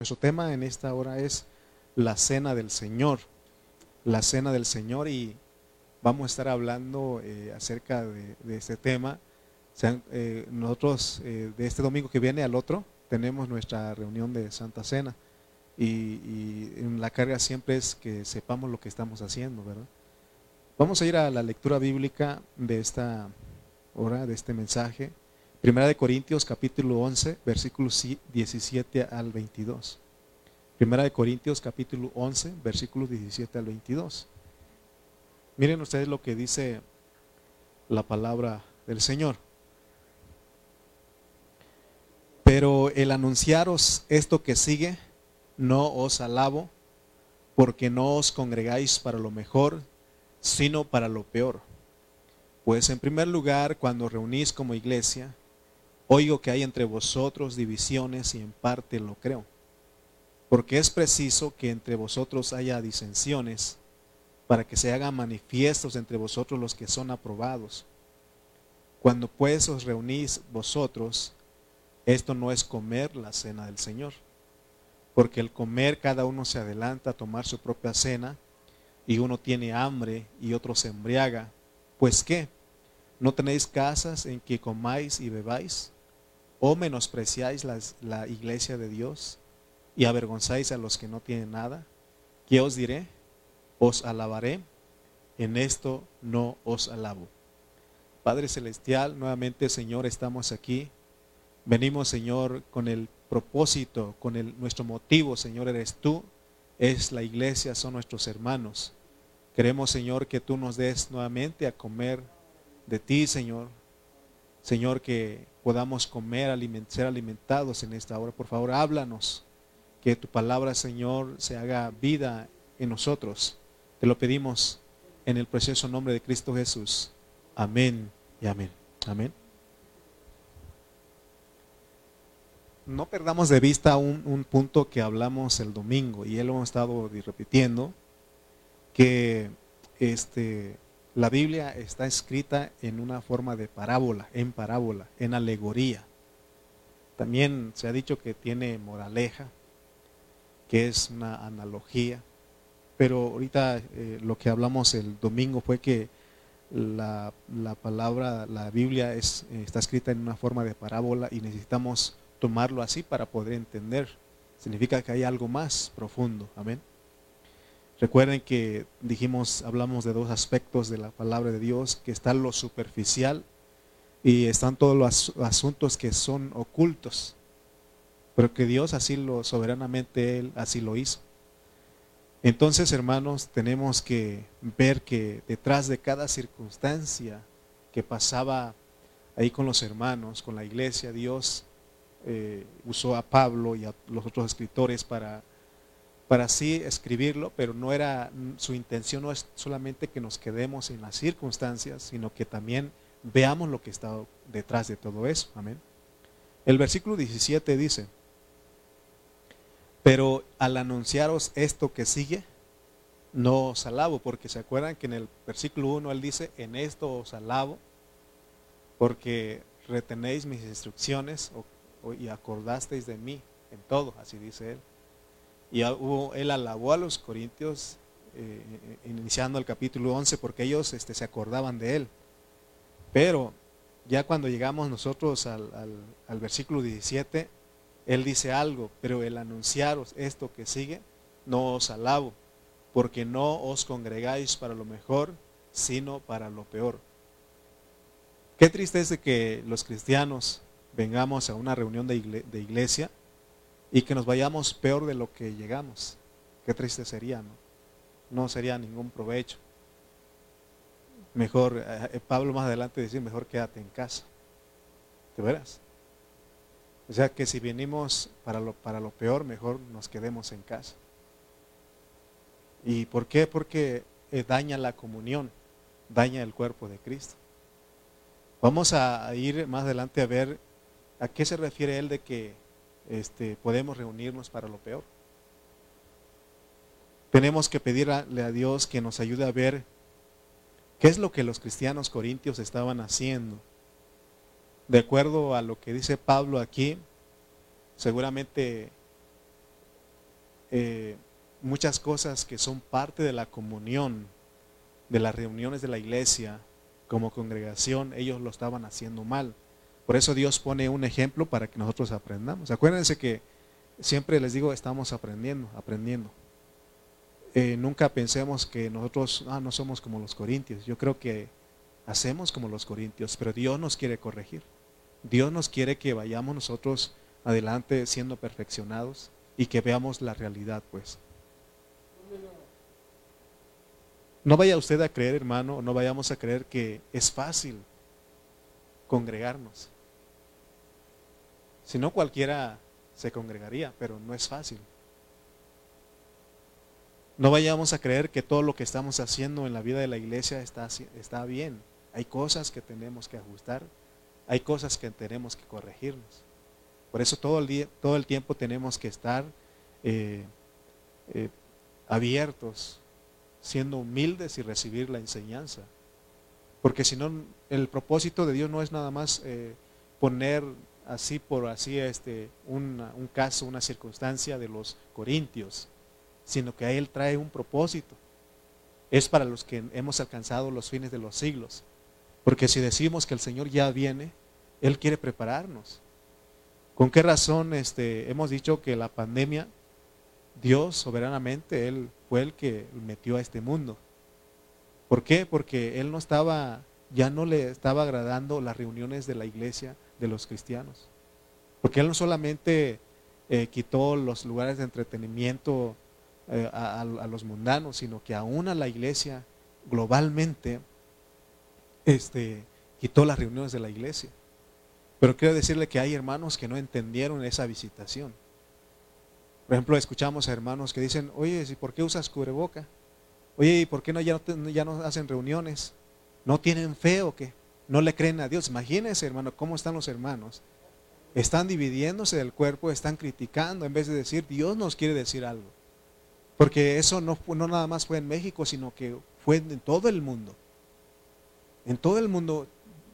Nuestro tema en esta hora es la cena del Señor, la cena del Señor y vamos a estar hablando eh, acerca de, este tema. Eh, nosotros eh, de este domingo que viene al otro tenemos nuestra reunión de Santa Cena y, la carga siempre es que sepamos lo que estamos haciendo, ¿verdad? Vamos a ir a la lectura bíblica de esta hora, de este mensaje. Primera de Corintios capítulo 11, versículos 17 al 22. Primera de Corintios capítulo 11, versículos 17 al 22. Miren ustedes lo que dice la palabra del Señor. Pero el anunciaros esto que sigue, no os alabo, porque no os congregáis para lo mejor, sino para lo peor. Pues en primer lugar, cuando reunís como iglesia, Oigo que hay entre vosotros divisiones y en parte lo creo. Porque es preciso que entre vosotros haya disensiones para que se hagan manifiestos entre vosotros los que son aprobados. Cuando pues os reunís vosotros, esto no es comer la cena del Señor. Porque el comer cada uno se adelanta a tomar su propia cena y uno tiene hambre y otro se embriaga. Pues qué, ¿no tenéis casas en que comáis y bebáis? ¿O menospreciáis la, iglesia de Dios y avergonzáis a los que no tienen nada? ¿Qué os diré? Os alabaré. En esto no os alabo. Padre Celestial, nuevamente Señor, estamos aquí. Venimos, Señor, con el propósito, con el, nuestro motivo, Señor, eres tú, es la iglesia, son nuestros hermanos. Queremos, Señor, que tú nos des nuevamente a comer de ti, Señor. Señor, que podamos comer, ser alimentados en esta hora. Por favor, háblanos. Que tu palabra, Señor, se haga vida en nosotros. Te lo pedimos en el precioso nombre de Cristo Jesús. Amén y amén. Amén. No perdamos de vista un, un punto que hablamos el domingo y él lo hemos estado repitiendo, que este, la Biblia está escrita en una forma de parábola, en parábola, en alegoría. También se ha dicho que tiene moraleja, que es una analogía. Pero ahorita eh, lo que hablamos el domingo fue que la, palabra, la Biblia es, está escrita en una forma de parábola y necesitamos tomarlo así para poder entender. Significa que hay algo más profundo. Amén. Recuerden que dijimos, hablamos de dos aspectos de la palabra de Dios, que está lo superficial y están todos los asuntos que son ocultos, pero que Dios así lo soberanamente Él así lo hizo. Entonces, hermanos, tenemos que ver que detrás de cada circunstancia que pasaba ahí con los hermanos, con la iglesia, Dios eh, usó a Pablo y a los otros escritores para para así escribirlo, pero no era su intención no es solamente que nos quedemos en las circunstancias, sino que también veamos lo que está detrás de todo eso. Amén. El versículo 17 dice, pero al anunciaros esto que sigue, no os alabo, porque se acuerdan que en el versículo 1 él dice, en esto os alabo, porque retenéis mis instrucciones y acordasteis de mí en todo, así dice él. Y él alabó a los corintios eh, iniciando el capítulo 11 porque ellos este, se acordaban de él. Pero ya cuando llegamos nosotros al, al, versículo 17, él dice algo, pero el anunciaros esto que sigue, no os alabo, porque no os congregáis para lo mejor, sino para lo peor. Qué triste es de que los cristianos vengamos a una reunión de iglesia y que nos vayamos peor de lo que llegamos. Qué triste sería, ¿no? No sería ningún provecho. Mejor, eh, eh, Pablo más adelante dice, mejor quédate en casa. ¿Te verás? O sea que si venimos para lo, para lo peor, mejor nos quedemos en casa. ¿Y por qué? Porque eh, daña la comunión, daña el cuerpo de Cristo. Vamos a ir más adelante a ver a qué se refiere él de que este, podemos reunirnos para lo peor. Tenemos que pedirle a Dios que nos ayude a ver qué es lo que los cristianos corintios estaban haciendo. De acuerdo a lo que dice Pablo aquí, seguramente eh, muchas cosas que son parte de la comunión, de las reuniones de la iglesia como congregación, ellos lo estaban haciendo mal. Por eso Dios pone un ejemplo para que nosotros aprendamos. Acuérdense que siempre les digo, estamos aprendiendo, aprendiendo. Eh, nunca pensemos que nosotros ah, no somos como los corintios. Yo creo que hacemos como los corintios, pero Dios nos quiere corregir. Dios nos quiere que vayamos nosotros adelante siendo perfeccionados y que veamos la realidad, pues. No vaya usted a creer, hermano, no vayamos a creer que es fácil congregarnos. Si no, cualquiera se congregaría, pero no es fácil. No vayamos a creer que todo lo que estamos haciendo en la vida de la iglesia está, está bien. Hay cosas que tenemos que ajustar, hay cosas que tenemos que corregirnos. Por eso todo el, día, todo el tiempo tenemos que estar eh, eh, abiertos, siendo humildes y recibir la enseñanza. Porque si no, el propósito de Dios no es nada más eh, poner así por así este, un caso, una circunstancia de los corintios sino que a Él trae un propósito. Es para los que hemos alcanzado los fines de los siglos. Porque si decimos que el Señor ya viene, Él quiere prepararnos. ¿Con qué razón este, hemos dicho que la pandemia, Dios soberanamente, Él fue el que metió a este mundo? ¿Por qué? Porque Él no estaba, ya no le estaba agradando las reuniones de la iglesia de los cristianos. Porque Él no solamente eh, quitó los lugares de entretenimiento eh, a, los mundanos, sino que aún a la iglesia globalmente este, quitó las reuniones de la iglesia. Pero quiero decirle que hay hermanos que no entendieron esa visitación. Por ejemplo, escuchamos a hermanos que dicen, oye, ¿y por qué usas cubreboca? Oye, ¿y por qué no, ya, no, ya no hacen reuniones? ¿No tienen fe o qué? ¿No le creen a Dios? Imagínense, hermano, cómo están los hermanos. Están dividiéndose del cuerpo, están criticando en vez de decir, Dios nos quiere decir algo. Porque eso no, no nada más fue en México, sino que fue en todo el mundo. En todo el mundo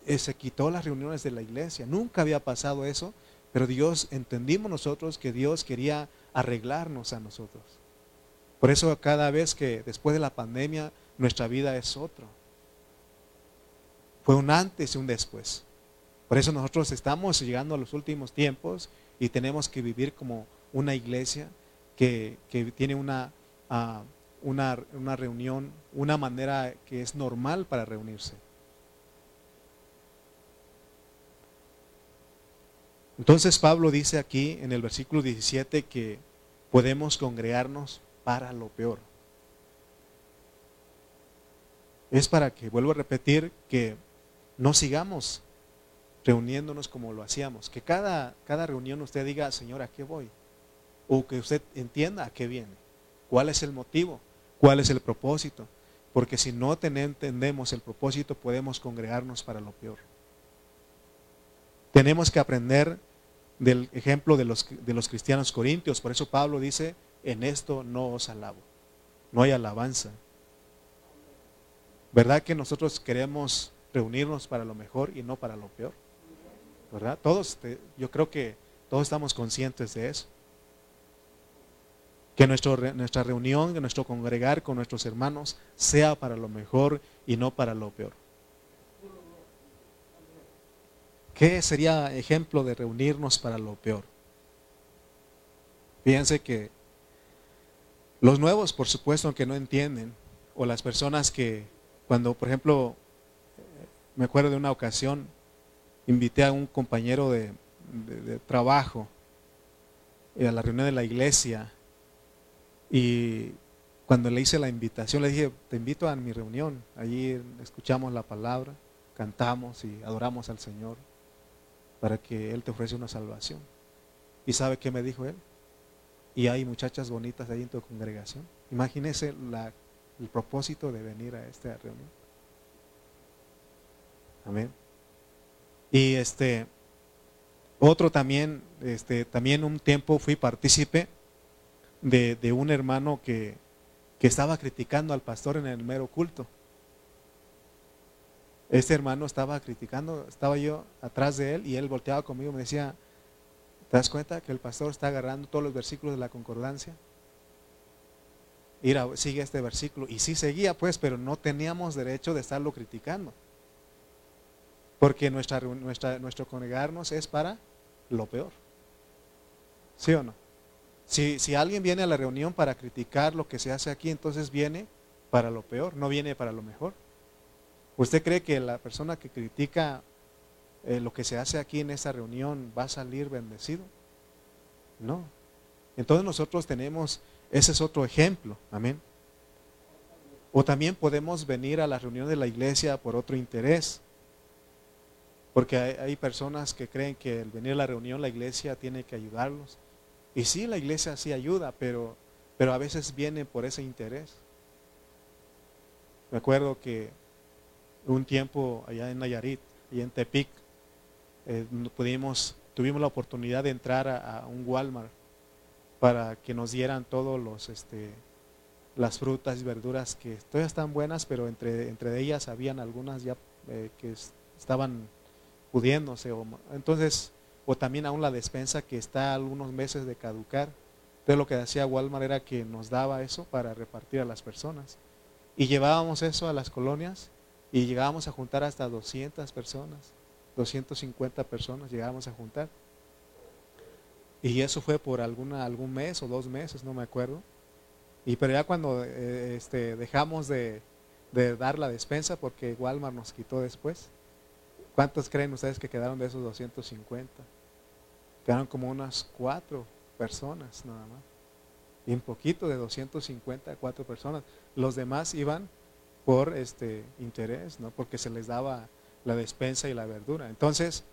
eh, se quitó las reuniones de la iglesia. Nunca había pasado eso, pero Dios, entendimos nosotros que Dios quería arreglarnos a nosotros. Por eso cada vez que después de la pandemia nuestra vida es otro. Fue un antes y un después. Por eso nosotros estamos llegando a los últimos tiempos y tenemos que vivir como una iglesia que, tiene una, ah, una, una reunión, una manera que es normal para reunirse. Entonces Pablo dice aquí en el versículo 17 que podemos congregarnos para lo peor. Es para que, vuelvo a repetir, que no sigamos reuniéndonos como lo hacíamos. Que cada, cada reunión usted diga, Señor, ¿a qué voy? o que usted entienda a qué viene, cuál es el motivo, cuál es el propósito, porque si no entendemos el propósito podemos congregarnos para lo peor. Tenemos que aprender del ejemplo de los, de los cristianos corintios, por eso Pablo dice, en esto no os alabo, no hay alabanza. ¿Verdad que nosotros queremos reunirnos para lo mejor y no para lo peor? ¿Verdad? Todos, yo creo que todos estamos conscientes de eso que nuestra reunión, que nuestro congregar con nuestros hermanos sea para lo mejor y no para lo peor. ¿Qué sería ejemplo de reunirnos para lo peor? Fíjense que los nuevos, por supuesto, que no entienden, o las personas que, cuando, por ejemplo, me acuerdo de una ocasión, invité a un compañero de, trabajo a la reunión de la iglesia y cuando le hice la invitación, le dije, te invito a mi reunión. Allí escuchamos la palabra, cantamos y adoramos al Señor para que Él te ofrece una salvación. ¿Y sabe qué me dijo Él? Y hay muchachas bonitas ahí en tu congregación. Imagínese el propósito de venir a esta reunión. Amén. Y este, otro también, este, también un tiempo fui partícipe de, un hermano que, que estaba criticando al pastor en el mero culto. Este hermano estaba criticando, estaba yo atrás de él y él volteaba conmigo y me decía, ¿te das cuenta que el pastor está agarrando todos los versículos de la concordancia? ir a, sigue este versículo. Y sí seguía, pues, pero no teníamos derecho de estarlo criticando. Porque nuestra, nuestra, nuestro congregarnos es para lo peor. ¿Sí o no? Si, si alguien viene a la reunión para criticar lo que se hace aquí, entonces viene para lo peor, no viene para lo mejor. ¿Usted cree que la persona que critica eh, lo que se hace aquí en esta reunión va a salir bendecido? No. Entonces nosotros tenemos, ese es otro ejemplo, amén. O también podemos venir a la reunión de la iglesia por otro interés. Porque hay, personas que creen que el venir a la reunión la iglesia tiene que ayudarlos. Y sí, la iglesia sí ayuda, pero, pero a veces viene por ese interés. Me acuerdo que un tiempo allá en Nayarit y en Tepic, eh, pudimos, tuvimos la oportunidad de entrar a, un Walmart para que nos dieran todos los este, las frutas y verduras que todavía están buenas, pero entre, entre ellas habían algunas ya eh, que estaban pudiéndose. O, entonces, o también aún la despensa que está algunos meses de caducar. Entonces lo que hacía Walmart era que nos daba eso para repartir a las personas. Y llevábamos eso a las colonias y llegábamos a juntar hasta 200 personas, 250 personas llegábamos a juntar. Y eso fue por alguna, algún mes o dos meses, no me acuerdo. Y pero ya cuando eh, este, dejamos de, dar la despensa, porque Walmart nos quitó después, ¿cuántos creen ustedes que quedaron de esos 250? Quedaron como unas cuatro personas nada más. Y un poquito de 250 cuatro personas. Los demás iban por este interés, ¿no? porque se les daba la despensa y la verdura. Entonces,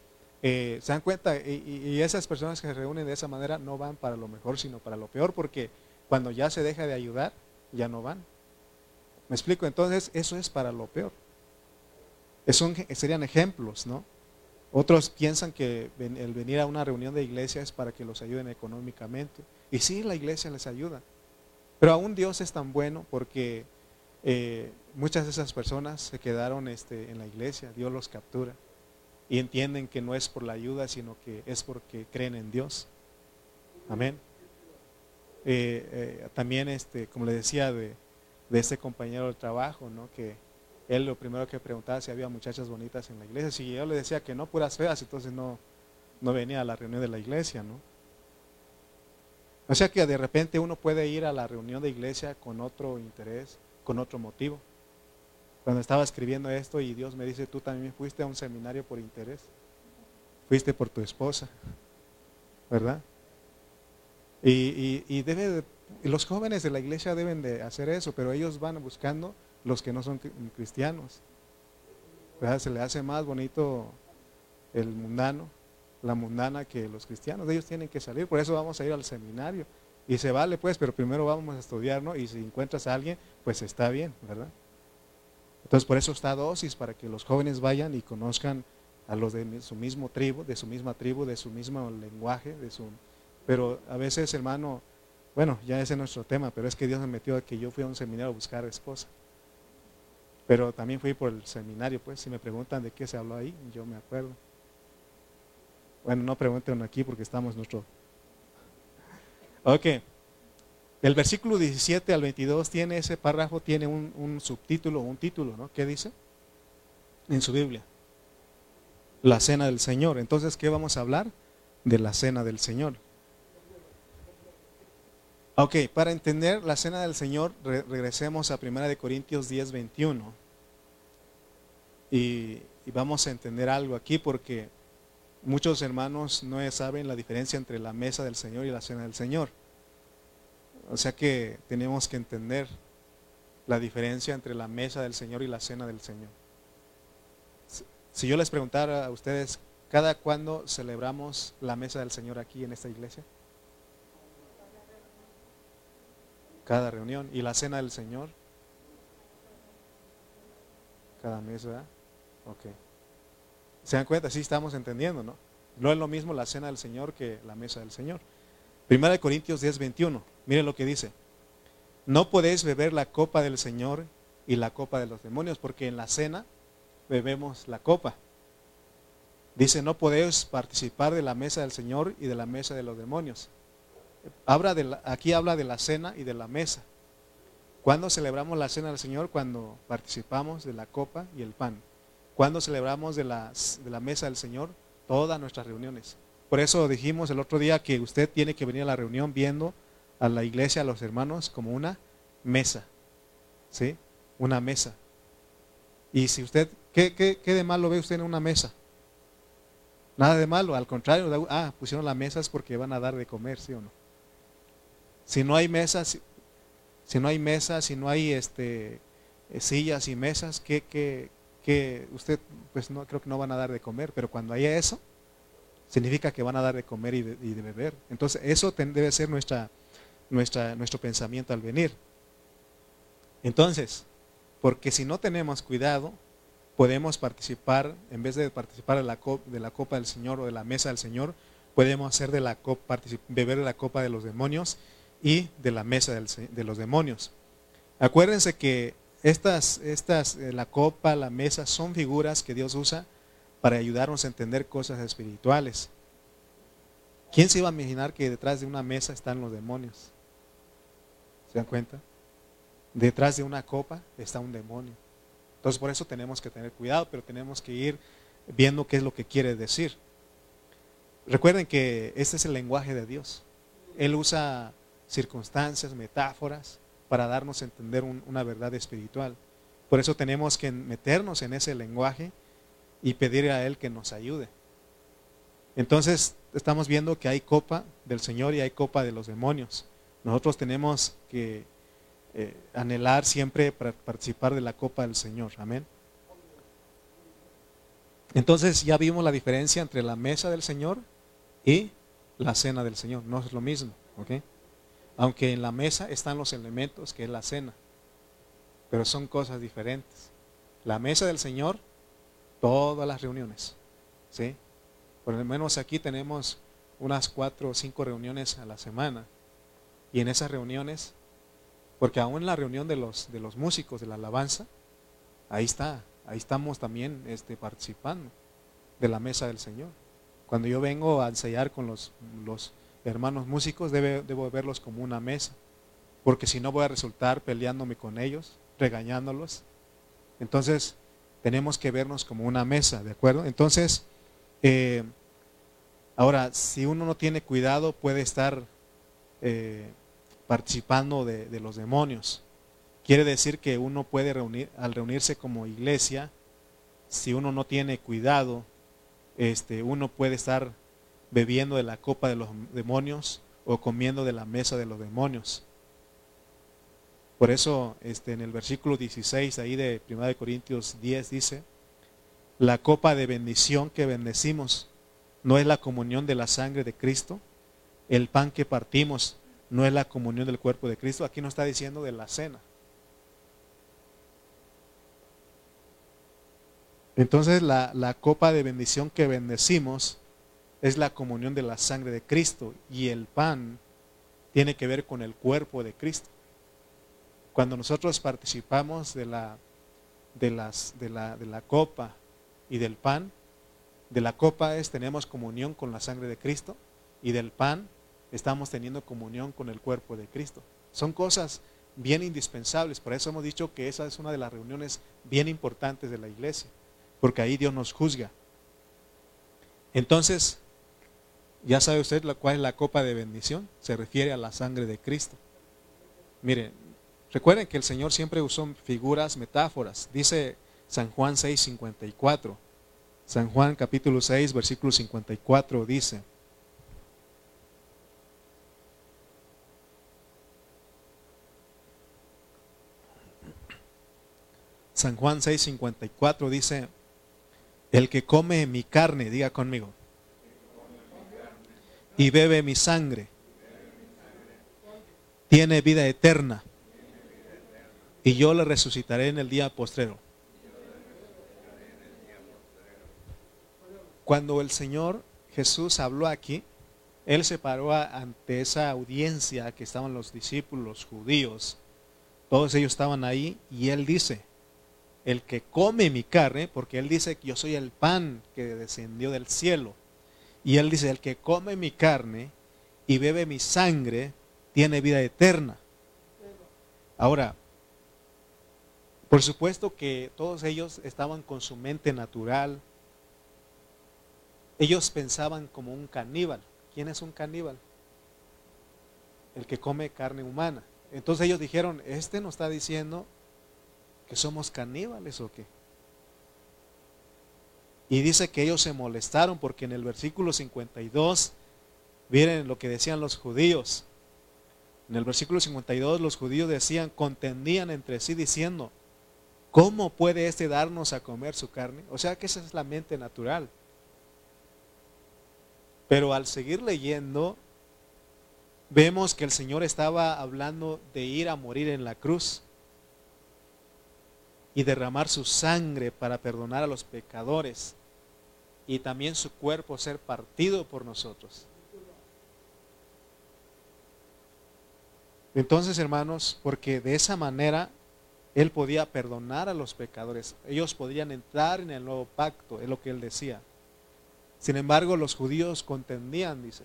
eh, se dan cuenta, y, esas personas que se reúnen de esa manera no van para lo mejor, sino para lo peor, porque cuando ya se deja de ayudar, ya no van. ¿Me explico? Entonces, eso es para lo peor. Eso serían ejemplos, ¿no? Otros piensan que el venir a una reunión de iglesia es para que los ayuden económicamente. Y sí, la iglesia les ayuda. Pero aún Dios es tan bueno porque eh, muchas de esas personas se quedaron este, en la iglesia, Dios los captura y entienden que no es por la ayuda, sino que es porque creen en Dios. Amén. Eh, eh, también, este, como le decía, de, de este compañero de trabajo, ¿no? que él lo primero que preguntaba si había muchachas bonitas en la iglesia. Si yo le decía que no, puras feas, entonces no, no venía a la reunión de la iglesia. ¿no? O sea que de repente uno puede ir a la reunión de iglesia con otro interés, con otro motivo. Cuando estaba escribiendo esto y Dios me dice, tú también fuiste a un seminario por interés, fuiste por tu esposa, ¿verdad? Y, debe los jóvenes de la iglesia deben de hacer eso, pero ellos van buscando los que no son cristianos. Se le hace más bonito el mundano, la mundana que los cristianos. Ellos tienen que salir, por eso vamos a ir al seminario. Y se vale pues, pero primero vamos a estudiar, ¿no? Y si encuentras a alguien, pues está bien, ¿verdad? Entonces por eso está dosis, para que los jóvenes vayan y conozcan a los de su mismo tribu, de su misma tribu, de su mismo lenguaje, de su... Pero a veces, hermano, bueno, ya ese es nuestro tema, pero es que Dios me metió a que yo fui a un seminario a buscar esposa. Pero también fui por el seminario, pues, si me preguntan de qué se habló ahí, yo me acuerdo. Bueno, no pregunten aquí porque estamos nuestro Ok. El versículo 17 al 22 tiene ese párrafo, tiene un, subtítulo, un título, ¿no? ¿Qué dice? En su Biblia. La cena del Señor. Entonces, ¿qué vamos a hablar? De la cena del Señor. Ok, para entender la cena del Señor, regresemos a 1 Corintios 10, 21. Y, vamos a entender algo aquí porque muchos hermanos no saben la diferencia entre la mesa del Señor y la cena del Señor. O sea que tenemos que entender la diferencia entre la mesa del Señor y la cena del Señor. Si yo les preguntara a ustedes, ¿cada cuándo celebramos la mesa del Señor aquí en esta iglesia? Cada reunión. ¿Y la cena del Señor? Cada mes, ¿verdad? Ok. ¿Se dan cuenta? Sí estamos entendiendo, ¿no? No es lo mismo la cena del Señor que la mesa del Señor. Primera de Corintios 10, 21. Miren lo que dice. No podéis beber la copa del Señor y la copa de los demonios, porque en la cena bebemos la copa. Dice, no podéis participar de la mesa del Señor y de la mesa de los demonios. Habla de aquí habla de la cena y de la mesa. ¿Cuándo celebramos la cena del Señor? Cuando participamos de la copa y el pan. ¿Cuándo celebramos de, las, de la mesa del Señor? Todas nuestras reuniones. Por eso dijimos el otro día que usted tiene que venir a la reunión viendo a la iglesia, a los hermanos, como una mesa. ¿Sí? Una mesa. Y si usted, ¿qué, qué, qué de malo ve usted en una mesa? Nada de malo, al contrario, ah, pusieron la mesa es porque van a dar de comer, ¿sí o no? Si no hay mesas, si no hay mesas, si no hay este, eh, sillas y mesas, que, que, usted pues no creo que no van a dar de comer, pero cuando haya eso, significa que van a dar de comer y de, beber. Entonces eso debe ser nuestra, nuestra, nuestro pensamiento al venir. Entonces, porque si no tenemos cuidado, podemos participar, en vez de participar de la, copa, del Señor o de la mesa del Señor, podemos hacer de la copa, beber de la copa de los demonios y de la mesa de los demonios. Acuérdense que estas, estas, eh, la copa, la mesa, son figuras que Dios usa para ayudarnos a entender cosas espirituales. ¿Quién se iba a imaginar que detrás de una mesa están los demonios? ¿Se dan cuenta? Detrás de una copa está un demonio. Entonces por eso tenemos que tener cuidado, pero tenemos que ir viendo qué es lo que quiere decir. Recuerden que este es el lenguaje de Dios. Él usa circunstancias, metáforas, para darnos a entender una verdad espiritual. Por eso tenemos que meternos en ese lenguaje y pedir a Él que nos ayude. Entonces estamos viendo que hay copa del Señor y hay copa de los demonios. Nosotros tenemos que eh, anhelar siempre para participar de la copa del Señor. Amén. Entonces ya vimos la diferencia entre la mesa del Señor y la cena del Señor. No es lo mismo. ¿ok? Aunque en la mesa están los elementos que es la cena, pero son cosas diferentes. La mesa del Señor, todas las reuniones, ¿sí? Por lo menos aquí tenemos unas cuatro o cinco reuniones a la semana. Y en esas reuniones, porque aún en la reunión de los, de los músicos de la alabanza, ahí está, ahí estamos también este, participando de la mesa del Señor. Cuando yo vengo a ensayar con los, los hermanos músicos, debo verlos como una mesa, porque si no voy a resultar peleándome con ellos, regañándolos. Entonces, tenemos que vernos como una mesa, ¿de acuerdo? Entonces, eh, ahora, si uno no tiene cuidado, puede estar eh, participando de, de, los demonios. Quiere decir que uno puede reunir, al reunirse como iglesia, si uno no tiene cuidado, este, uno puede estar bebiendo de la copa de los demonios o comiendo de la mesa de los demonios. Por eso este, en el versículo 16 ahí de 1 Corintios 10 dice, la copa de bendición que bendecimos no es la comunión de la sangre de Cristo, el pan que partimos no es la comunión del cuerpo de Cristo, aquí no está diciendo de la cena. Entonces la, la copa de bendición que bendecimos es la comunión de la sangre de Cristo y el pan tiene que ver con el cuerpo de Cristo. Cuando nosotros participamos de la, de la, de la copa y del pan, de la copa es tenemos comunión con la sangre de Cristo y del pan estamos teniendo comunión con el cuerpo de Cristo. Son cosas bien indispensables, por eso hemos dicho que esa es una de las reuniones bien importantes de la iglesia, porque ahí Dios nos juzga. Entonces, ya sabe usted cuál es la copa de bendición. Se refiere a la sangre de Cristo. Mire, recuerden que el Señor siempre usó figuras, metáforas. Dice San Juan 6, 54. San Juan capítulo 6, versículo 54 dice. San Juan 6, 54 dice, el que come mi carne, diga conmigo, y bebe mi sangre, tiene vida eterna, y yo le resucitaré en el día postrero. Cuando el Señor Jesús habló aquí, Él se paró ante esa audiencia que estaban los discípulos, los judíos, todos ellos estaban ahí, y Él dice, el que come mi carne, porque Él dice que yo soy el pan que descendió del cielo, y él dice, el que come mi carne y bebe mi sangre, tiene vida eterna. Ahora, Por supuesto que todos ellos estaban con su mente natural. Ellos pensaban como un caníbal. ¿Quién es un caníbal? El que come carne humana. Entonces ellos dijeron, este nos está diciendo que somos caníbales o qué. Y dice que ellos se molestaron porque en el versículo 52, miren lo que decían los judíos. En el versículo 52 los judíos decían, contendían entre sí diciendo, ¿cómo puede este darnos a comer su carne? O sea que esa es la mente natural. Pero al seguir leyendo, vemos que el Señor estaba hablando de ir a morir en la cruz y derramar su sangre para perdonar a los pecadores y también su cuerpo ser partido por nosotros. Entonces, hermanos, porque de esa manera Él podía perdonar a los pecadores, ellos podían entrar en el nuevo pacto, es lo que Él decía. Sin embargo, los judíos contendían, dice,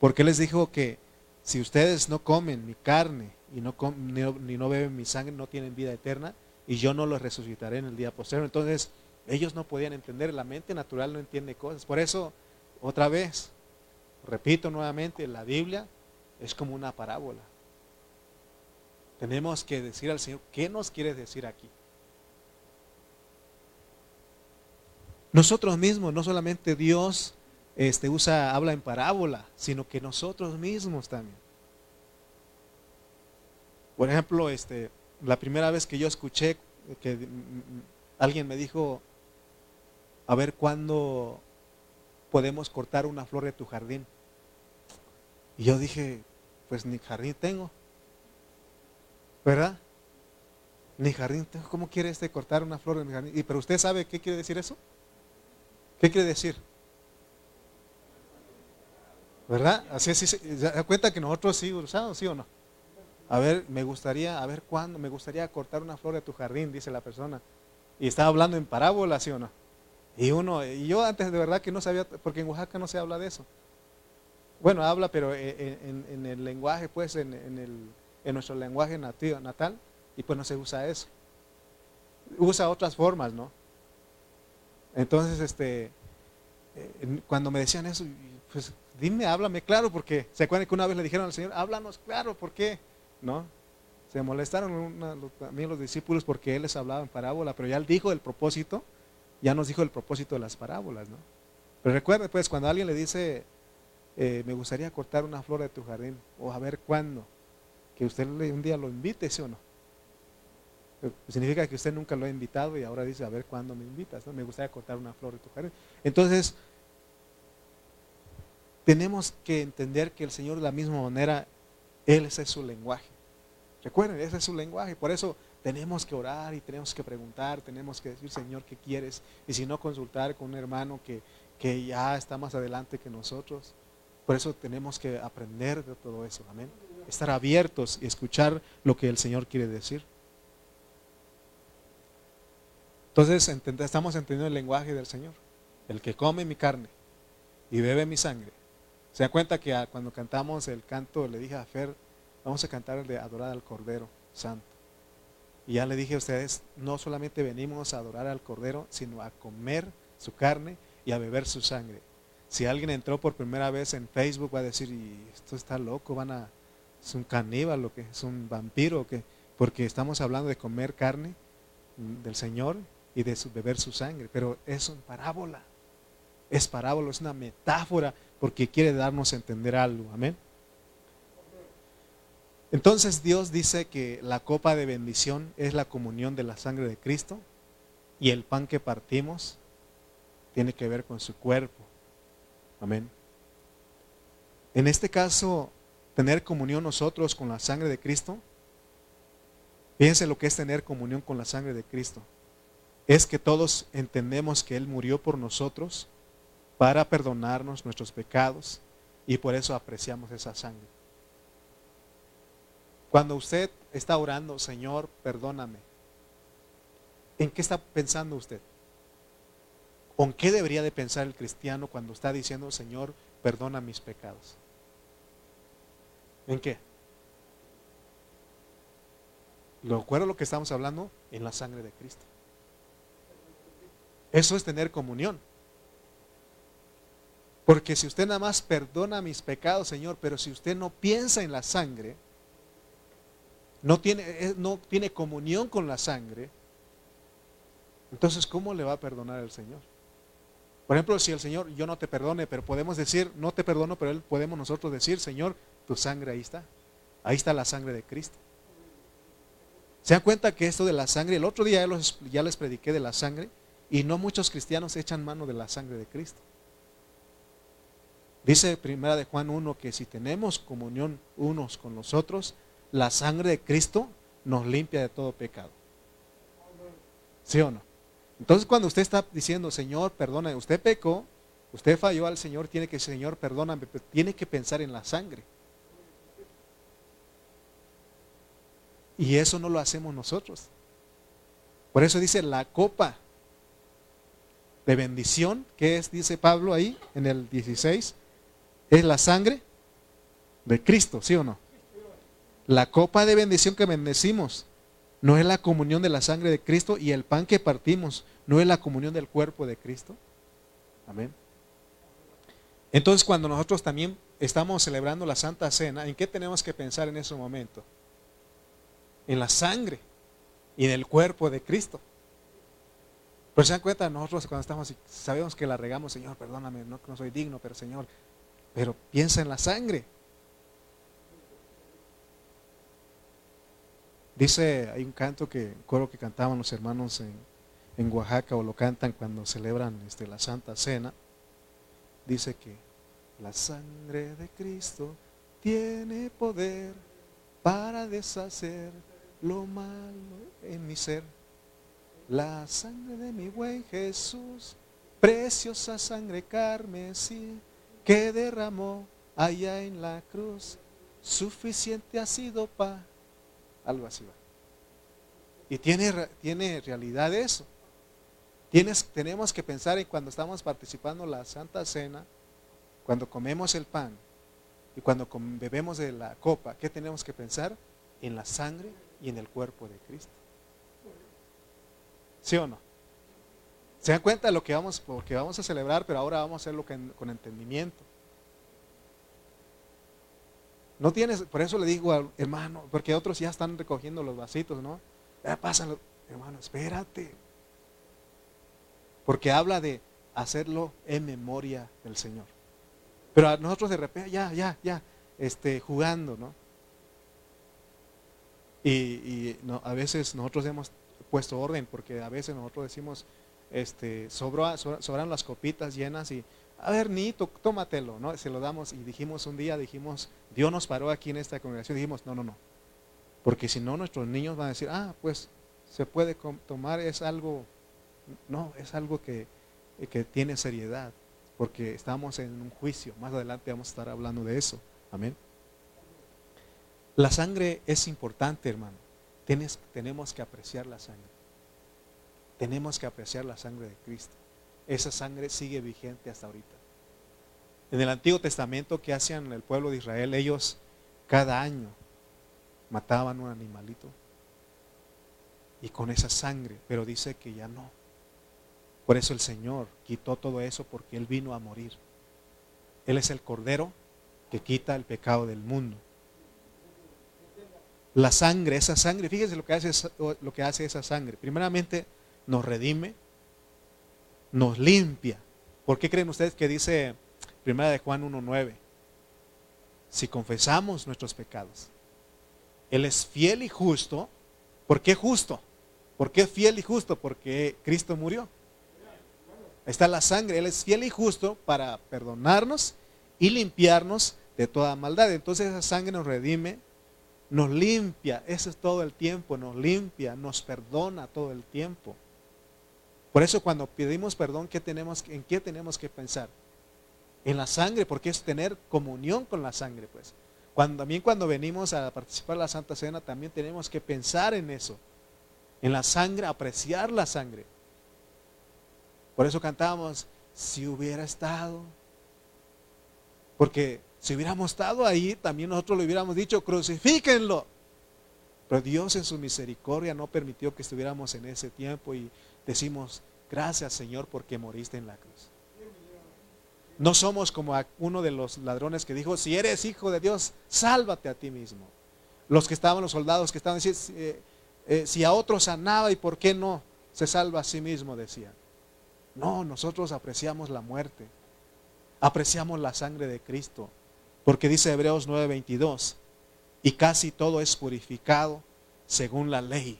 porque Él les dijo que si ustedes no comen mi carne y no, ni, no beben mi sangre, no tienen vida eterna, y yo no los resucitaré en el día posterior. Entonces, ellos no podían entender, la mente natural no entiende cosas. Por eso, otra vez, repito nuevamente, la Biblia es como una parábola. Tenemos que decir al Señor, ¿qué nos quiere decir aquí? Nosotros mismos, no solamente Dios este, usa, habla en parábola, sino que nosotros mismos también. Por ejemplo, este, la primera vez que yo escuché que alguien me dijo, a ver cuándo podemos cortar una flor de tu jardín. Y yo dije, pues ni jardín tengo. ¿Verdad? Ni jardín tengo. ¿Cómo quiere este cortar una flor de mi jardín? Y, pero usted sabe qué quiere decir eso. ¿Qué quiere decir? ¿Verdad? Así es, se da cuenta que nosotros sí usamos, ¿sí o no? A ver, me gustaría, a ver cuándo, me gustaría cortar una flor de tu jardín, dice la persona. Y estaba hablando en parábola, ¿sí o no? Y uno, yo antes de verdad que no sabía, porque en Oaxaca no se habla de eso. Bueno, habla, pero en, el lenguaje, pues, en, el, en nuestro lenguaje nativo, natal, y pues no se usa eso. Usa otras formas, ¿no? Entonces, este, eh, cuando me decían eso, pues dime, háblame claro, porque se acuerdan que una vez le dijeron al Señor, háblanos claro, ¿por qué? ¿No? Se molestaron también los discípulos porque Él les hablaba en parábola, pero ya Él dijo el propósito ya nos dijo el propósito de las parábolas, ¿no? Pero recuerde, pues, cuando alguien le dice, eh, me gustaría cortar una flor de tu jardín, o a ver cuándo, que usted un día lo invite, ¿sí o no? Eh, significa que usted nunca lo ha invitado y ahora dice, a ver cuándo me invitas, ¿no? Me gustaría cortar una flor de tu jardín. Entonces, tenemos que entender que el Señor de la misma manera, Él es su lenguaje. Recuerden, ese es su lenguaje. Por eso tenemos que orar y tenemos que preguntar, tenemos que decir, Señor, ¿qué quieres? Y si no, consultar con un hermano que, que ya está más adelante que nosotros. Por eso tenemos que aprender de todo eso, amén. Estar abiertos y escuchar lo que el Señor quiere decir. Entonces estamos entendiendo el lenguaje del Señor. El que come mi carne y bebe mi sangre. Se da cuenta que cuando cantamos el canto, le dije a Fer, vamos a cantar el de adorar al Cordero Santo. Y ya le dije a ustedes, no solamente venimos a adorar al Cordero, sino a comer su carne y a beber su sangre. Si alguien entró por primera vez en Facebook va a decir, esto está loco, van a, es un caníbal o que es un vampiro porque estamos hablando de comer carne del Señor y de beber su sangre, pero es una parábola, es parábola, es una metáfora porque quiere darnos a entender algo, amén. Entonces Dios dice que la copa de bendición es la comunión de la sangre de Cristo y el pan que partimos tiene que ver con su cuerpo. Amén. En este caso, tener comunión nosotros con la sangre de Cristo, piense lo que es tener comunión con la sangre de Cristo. Es que todos entendemos que Él murió por nosotros para perdonarnos nuestros pecados y por eso apreciamos esa sangre. Cuando usted está orando, Señor, perdóname, ¿en qué está pensando usted? ¿En qué debería de pensar el cristiano cuando está diciendo, Señor, perdona mis pecados? ¿En qué? ¿Lo acuerdo lo que estamos hablando? En la sangre de Cristo. Eso es tener comunión. Porque si usted nada más perdona mis pecados, Señor, pero si usted no piensa en la sangre, no tiene, no tiene comunión con la sangre, entonces ¿cómo le va a perdonar el Señor? Por ejemplo, si el Señor, yo no te perdone, pero podemos decir, no te perdono, pero él, podemos nosotros decir, Señor, tu sangre ahí está. Ahí está la sangre de Cristo. ¿Se dan cuenta que esto de la sangre, el otro día ya les prediqué de la sangre y no muchos cristianos echan mano de la sangre de Cristo? Dice primera de Juan 1 que si tenemos comunión unos con los otros, la sangre de Cristo nos limpia de todo pecado. ¿Sí o no? Entonces cuando usted está diciendo, Señor, perdona, usted pecó, usted falló al Señor, tiene que, Señor, perdóname, tiene que pensar en la sangre. Y eso no lo hacemos nosotros. Por eso dice la copa de bendición, que es, dice Pablo ahí en el 16, es la sangre de Cristo, ¿sí o no? La copa de bendición que bendecimos no es la comunión de la sangre de Cristo y el pan que partimos no es la comunión del cuerpo de Cristo. Amén. Entonces cuando nosotros también estamos celebrando la Santa Cena, ¿en qué tenemos que pensar en ese momento? En la sangre y en el cuerpo de Cristo. Pero se dan cuenta, nosotros cuando estamos, sabemos que la regamos, Señor, perdóname, no, no soy digno, pero Señor, pero piensa en la sangre. Dice, hay un canto que, coro que cantaban los hermanos en, Oaxaca o lo cantan cuando celebran este, la Santa Cena. Dice que la sangre de Cristo tiene poder para deshacer lo malo en mi ser. La sangre de mi buen Jesús, preciosa sangre carmesí que derramó allá en la cruz, suficiente ha sido para algo así va. Y tiene, tiene realidad eso. Tenemos que pensar en cuando estamos participando en la Santa Cena, cuando comemos el pan y cuando bebemos de la copa, ¿qué tenemos que pensar? En la sangre y en el cuerpo de Cristo. ¿Sí o no? Se dan cuenta de lo que vamos, que vamos a celebrar, pero ahora vamos a hacerlo con entendimiento. No tienes, por eso le digo al hermano, porque otros ya están recogiendo los vasitos, ¿no? Ya pásalo, hermano, espérate. Porque habla de hacerlo en memoria del Señor. Pero a nosotros de repente, ya, ya, ya, este, jugando, ¿no? Y, a veces nosotros hemos puesto orden, porque a veces nosotros decimos, este, sobran las copitas llenas y, a ver, Nito, tómatelo, ¿no? Se lo damos y dijimos un día, dijimos, Dios nos paró aquí en esta congregación, dijimos, no, no, no. Porque si no, nuestros niños van a decir, ah, pues se puede tomar, es algo, no, es algo que, que tiene seriedad, porque estamos en un juicio. Más adelante vamos a estar hablando de eso. Amén. La sangre es importante, hermano. Tienes, tenemos que apreciar la sangre. Tenemos que apreciar la sangre de Cristo. Esa sangre sigue vigente hasta ahorita. En el Antiguo Testamento, ¿qué hacían el pueblo de Israel? Ellos cada año mataban un animalito y con esa sangre, pero dice que ya no. Por eso el Señor quitó todo eso porque Él vino a morir. Él es el Cordero que quita el pecado del mundo. La sangre, esa sangre, fíjense lo que hace, lo que hace esa sangre. Primeramente nos redime, nos limpia. ¿Por qué creen ustedes que dice Primera de Juan 1.9? Si confesamos nuestros pecados, Él es fiel y justo. ¿Por qué justo? ¿Por qué fiel y justo? Porque Cristo murió. está la sangre. Él es fiel y justo para perdonarnos y limpiarnos de toda maldad. Entonces esa sangre nos redime, nos limpia. Eso es todo el tiempo. Nos limpia, nos perdona todo el tiempo. Por eso cuando pedimos perdón, ¿qué tenemos, ¿en qué tenemos que pensar? En la sangre, porque es tener comunión con la sangre, pues. También cuando venimos a participar en la Santa Cena, también tenemos que pensar en eso. En la sangre, apreciar la sangre. Por eso cantamos, si hubiera estado. Porque si hubiéramos estado ahí, también nosotros le hubiéramos dicho, crucifíquenlo. Pero Dios en su misericordia no permitió que estuviéramos en ese tiempo y decimos, gracias Señor porque moriste en la cruz. No somos como uno de los ladrones que dijo, si eres hijo de Dios, sálvate a ti mismo. Los que estaban, los soldados que estaban diciendo, eh, eh, si a otros sanaba y por qué no se salva a sí mismo, decían. No, nosotros apreciamos la muerte, apreciamos la sangre de Cristo, porque dice Hebreos 9:22, y casi todo es purificado según la ley,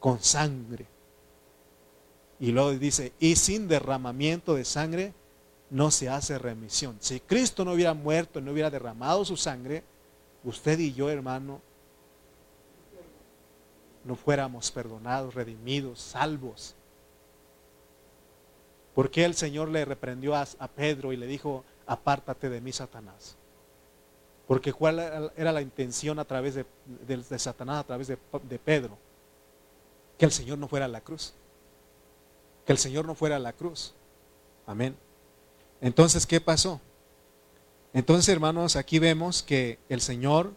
con sangre. Y luego dice, y sin derramamiento de sangre no se hace remisión. Si Cristo no hubiera muerto, no hubiera derramado su sangre, usted y yo, hermano, no fuéramos perdonados, redimidos, salvos. ¿Por qué el Señor le reprendió a, Pedro y le dijo, apártate de mí, Satanás? Porque cuál era la intención a través de, Satanás, a través de Pedro? Que el Señor no fuera a la cruz. Que el Señor no fuera a la cruz. Amén. Entonces, ¿qué pasó? Entonces, hermanos, aquí vemos que el Señor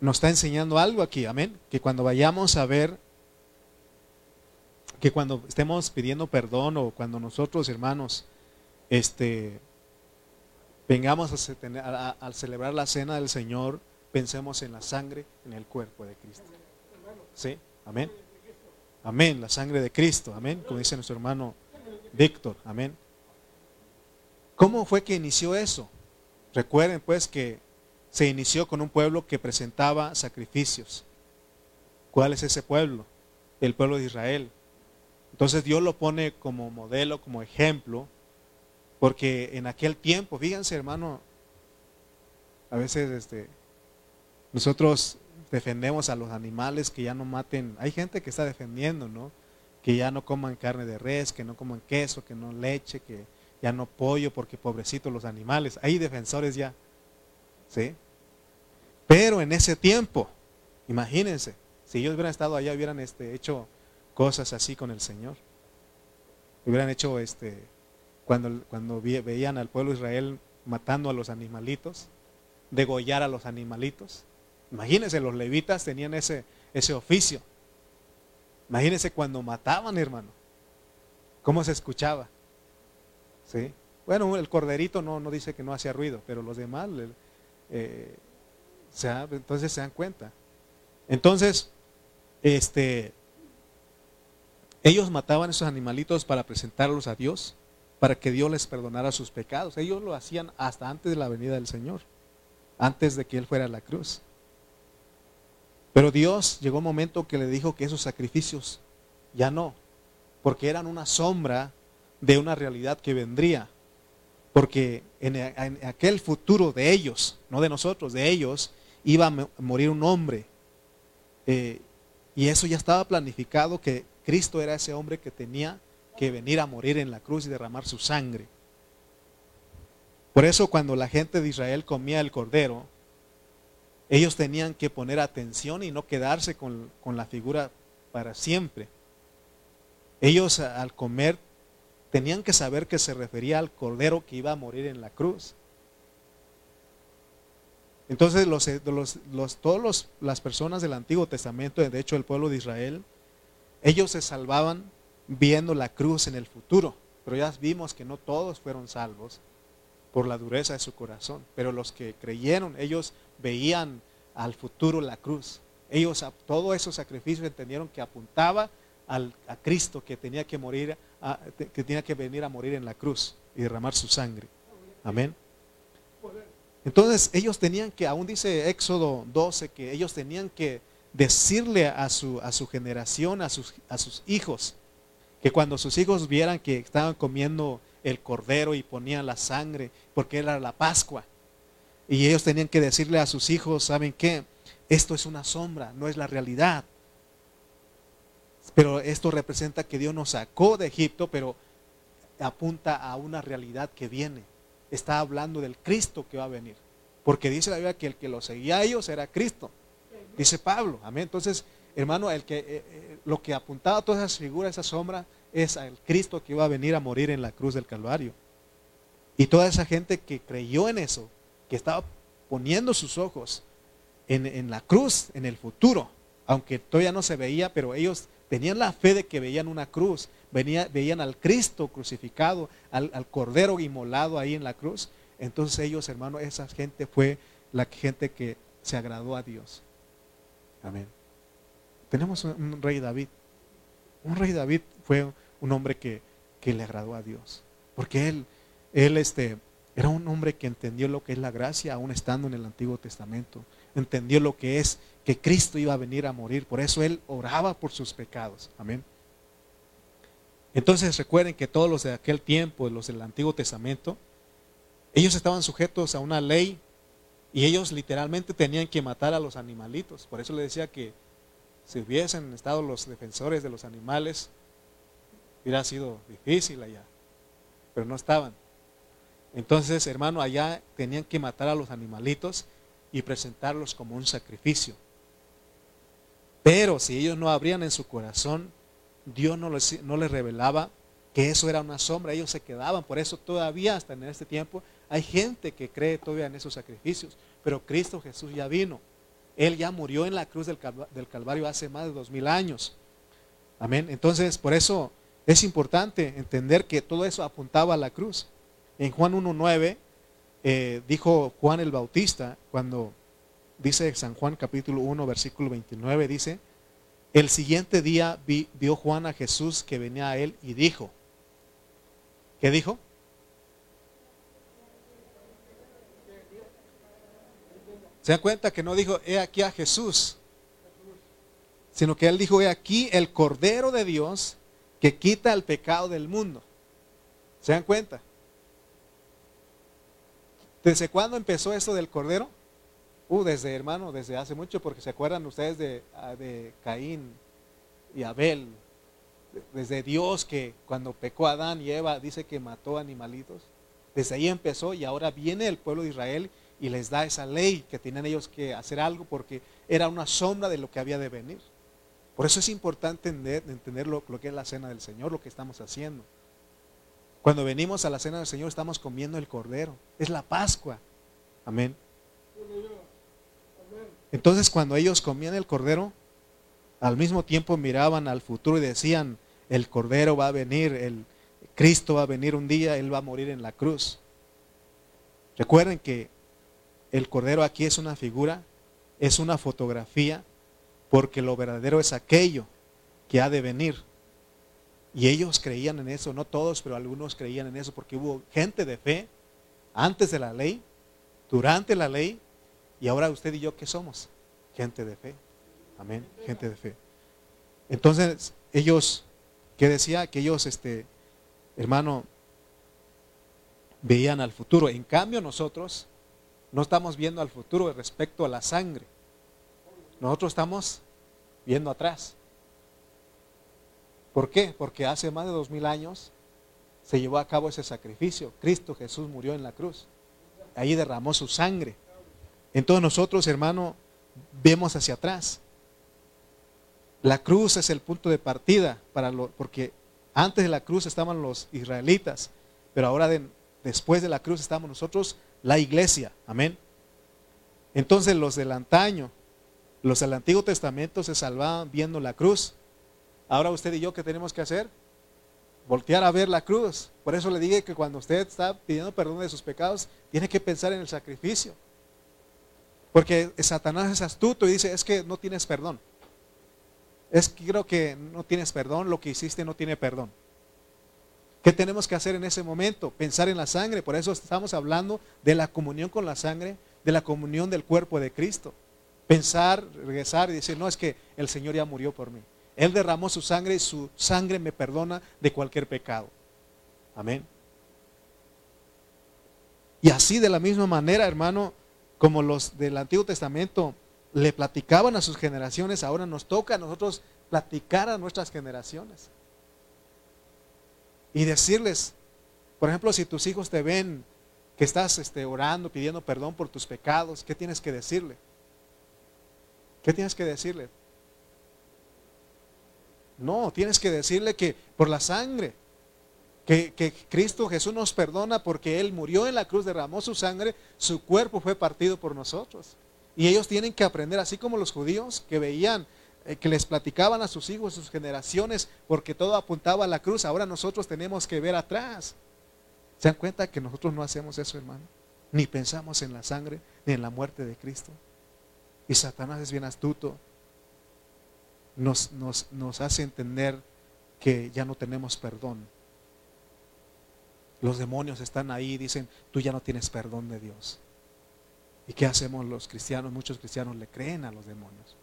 nos está enseñando algo aquí, amén. Que cuando vayamos a ver, que cuando estemos pidiendo perdón o cuando nosotros, hermanos, este, vengamos a, a, celebrar la cena del Señor, pensemos en la sangre, en el cuerpo de Cristo. ¿Sí? Amén. Amén, la sangre de Cristo, amén, como dice nuestro hermano Víctor, amén. ¿Cómo fue que inició eso? Recuerden pues que se inició con un pueblo que presentaba sacrificios. ¿Cuál es ese pueblo? El pueblo de Israel. Entonces Dios lo pone como modelo, como ejemplo, porque en aquel tiempo, fíjense hermano, a veces este, nosotros defendemos a los animales que ya no maten. Hay gente que está defendiendo, ¿no? Que ya no coman carne de res, que no coman queso, que no leche, que ya no pollo, porque pobrecitos los animales. Hay defensores ya. ¿Sí? Pero en ese tiempo, imagínense, si ellos hubieran estado allá, hubieran este, hecho cosas así con el Señor. Hubieran hecho, este, cuando, cuando veían al pueblo de Israel matando a los animalitos, degollar a los animalitos. Imagínense, los levitas tenían ese, ese oficio. Imagínense cuando mataban, hermano. ¿Cómo se escuchaba? ¿Sí? Bueno, el corderito no, no dice que no hacía ruido, pero los demás, eh, entonces se dan cuenta. Entonces, este, ellos mataban esos animalitos para presentarlos a Dios, para que Dios les perdonara sus pecados. Ellos lo hacían hasta antes de la venida del Señor, antes de que Él fuera a la cruz. Pero Dios llegó un momento que le dijo que esos sacrificios ya no, porque eran una sombra de una realidad que vendría. Porque en, aquel futuro de ellos, no de nosotros, de ellos, iba a morir un hombre. Eh, y eso ya estaba planificado que Cristo era ese hombre que tenía que venir a morir en la cruz y derramar su sangre. Por eso cuando la gente de Israel comía el cordero, ellos tenían que poner atención y no quedarse con, con la figura para siempre. Ellos al comer tenían que saber que se refería al cordero que iba a morir en la cruz. Entonces, los, eh, los, todas las personas del Antiguo Testamento, de hecho el pueblo de Israel, ellos se salvaban viendo la cruz en el futuro. Pero ya vimos que no todos fueron salvos por la dureza de su corazón. Pero los que creyeron, ellos veían al futuro la cruz. Ellos, todos esos sacrificios entendieron que apuntaba al, a Cristo que tenía que morir, que tenía que venir a morir en la cruz y derramar su sangre. Amén. Entonces ellos tenían que, aún dice Éxodo 12, que ellos tenían que decirle a su, a su generación, a sus, a sus hijos, que cuando sus hijos vieran que estaban comiendo el cordero y ponían la sangre, porque era la Pascua, y ellos tenían que decirle a sus hijos, ¿saben qué? Esto es una sombra, no es la realidad. Pero esto representa que Dios nos sacó de Egipto, pero apunta a una realidad que viene. Está hablando del Cristo que va a venir. Porque dice la Biblia que el que lo seguía a ellos era Cristo. Dice Pablo. Amén. Entonces, hermano, el que, eh, eh, lo que apuntaba a todas esas figuras, esa sombra, es al Cristo que iba a venir a morir en la cruz del Calvario. Y toda esa gente que creyó en eso, que estaba poniendo sus ojos en, la cruz, en el futuro, aunque todavía no se veía, pero ellos tenían la fe de que veían una cruz, veían al Cristo crucificado, al, al, Cordero inmolado ahí en la cruz. Entonces ellos, hermano, esa gente fue la gente que se agradó a Dios. Amén. Tenemos un, rey David. Un rey David fue un hombre que, que le agradó a Dios. Porque él, él este, era un hombre que entendió lo que es la gracia, aún estando en el Antiguo Testamento. Entendió lo que es que Cristo iba a venir a morir. Por eso él oraba por sus pecados. Amén. Entonces recuerden que todos los de aquel tiempo, los del Antiguo Testamento, ellos estaban sujetos a una ley y ellos literalmente tenían que matar a los animalitos. Por eso le decía que si hubiesen estado los defensores de los animales, hubiera sido difícil allá. Pero no estaban. Entonces, hermano, allá tenían que matar a los animalitos y presentarlos como un sacrificio. Pero si ellos no abrían en su corazón, Dios no les, no les revelaba que eso era una sombra, ellos se quedaban. Por eso todavía hasta en este tiempo hay gente que cree todavía en esos sacrificios. Pero Cristo Jesús ya vino. Él ya murió en la cruz del Calvario hace más de dos mil años. Amén. Entonces, por eso es importante entender que todo eso apuntaba a la cruz. En Juan 1.9 eh, dijo Juan el Bautista, cuando dice San Juan capítulo 1, versículo 29, dice, el siguiente día vio Juan a Jesús que venía a él y dijo, ¿qué dijo? ¿Se dan cuenta que no dijo, he aquí a Jesús? Sino que él dijo, he aquí el Cordero de Dios que quita el pecado del mundo. ¿Se dan cuenta? ¿Desde cuándo empezó esto del cordero? Uh, desde hermano, desde hace mucho, porque se acuerdan ustedes de, ah, Caín y Abel, desde Dios que cuando pecó Adán y Eva dice que mató animalitos. Desde ahí empezó y ahora viene el pueblo de Israel y les da esa ley que tienen ellos que hacer algo porque era una sombra de lo que había de venir. Por eso es importante entender, lo que es la cena del Señor, lo que estamos haciendo. Cuando venimos a la cena del Señor estamos comiendo el cordero. Es la Pascua. Amén. Entonces cuando ellos comían el cordero, al mismo tiempo miraban al futuro y decían, el cordero va a venir, el Cristo va a venir un día, Él va a morir en la cruz. Recuerden que el cordero aquí es una figura, es una fotografía, porque lo verdadero es aquello que ha de venir. Y ellos creían en eso, no todos, pero algunos creían en eso, porque hubo gente de fe antes de la ley, durante la ley, y ahora usted y yo, ¿qué somos? Gente de fe. Amén, gente de fe. Entonces, ellos, ¿qué decía? Que ellos, este, hermano, veían al futuro. En cambio, nosotros no estamos viendo al futuro respecto a la sangre. Nosotros estamos viendo atrás. ¿Por qué? Porque hace más de dos mil años se llevó a cabo ese sacrificio. Cristo Jesús murió en la cruz. Ahí derramó su sangre. Entonces nosotros, hermano, vemos hacia atrás. La cruz es el punto de partida para lo, porque antes de la cruz estaban los israelitas, pero ahora después de la cruz estamos nosotros, la iglesia. Amén. Entonces los del antaño, los del Antiguo Testamento se salvaban viendo la cruz. Ahora usted y yo, ¿qué tenemos que hacer? Voltear a ver la cruz. Por eso le dije que cuando usted está pidiendo perdón de sus pecados, tiene que pensar en el sacrificio. Porque Satanás es astuto y dice, es que no tienes perdón. Es que creo que no tienes perdón, lo que hiciste no tiene perdón. ¿Qué tenemos que hacer en ese momento? Pensar en la sangre. Por eso estamos hablando de la comunión con la sangre, de la comunión del cuerpo de Cristo. Pensar, regresar y decir, no, es que el Señor ya murió por mí. Él derramó su sangre y su sangre me perdona de cualquier pecado. Amén. Y así de la misma manera, hermano, como los del Antiguo Testamento le platicaban a sus generaciones, ahora nos toca a nosotros platicar a nuestras generaciones. Y decirles, por ejemplo, si tus hijos te ven que estás este, orando, pidiendo perdón por tus pecados, ¿qué tienes que decirle? ¿Qué tienes que decirle? No, tienes que decirle que por la sangre, que, Cristo Jesús nos perdona porque Él murió en la cruz, derramó su sangre, su cuerpo fue partido por nosotros. Y ellos tienen que aprender, así como los judíos que veían, eh, que les platicaban a sus hijos, sus generaciones, porque todo apuntaba a la cruz. Ahora nosotros tenemos que ver atrás. ¿Se dan cuenta que nosotros no hacemos eso, hermano? Ni pensamos en la sangre, ni en la muerte de Cristo. Y Satanás es bien astuto. Nos, nos, nos hace entender que ya no tenemos perdón. Los demonios están ahí y dicen, tú ya no tienes perdón de Dios. ¿Y qué hacemos los cristianos? Muchos cristianos le creen a los demonios.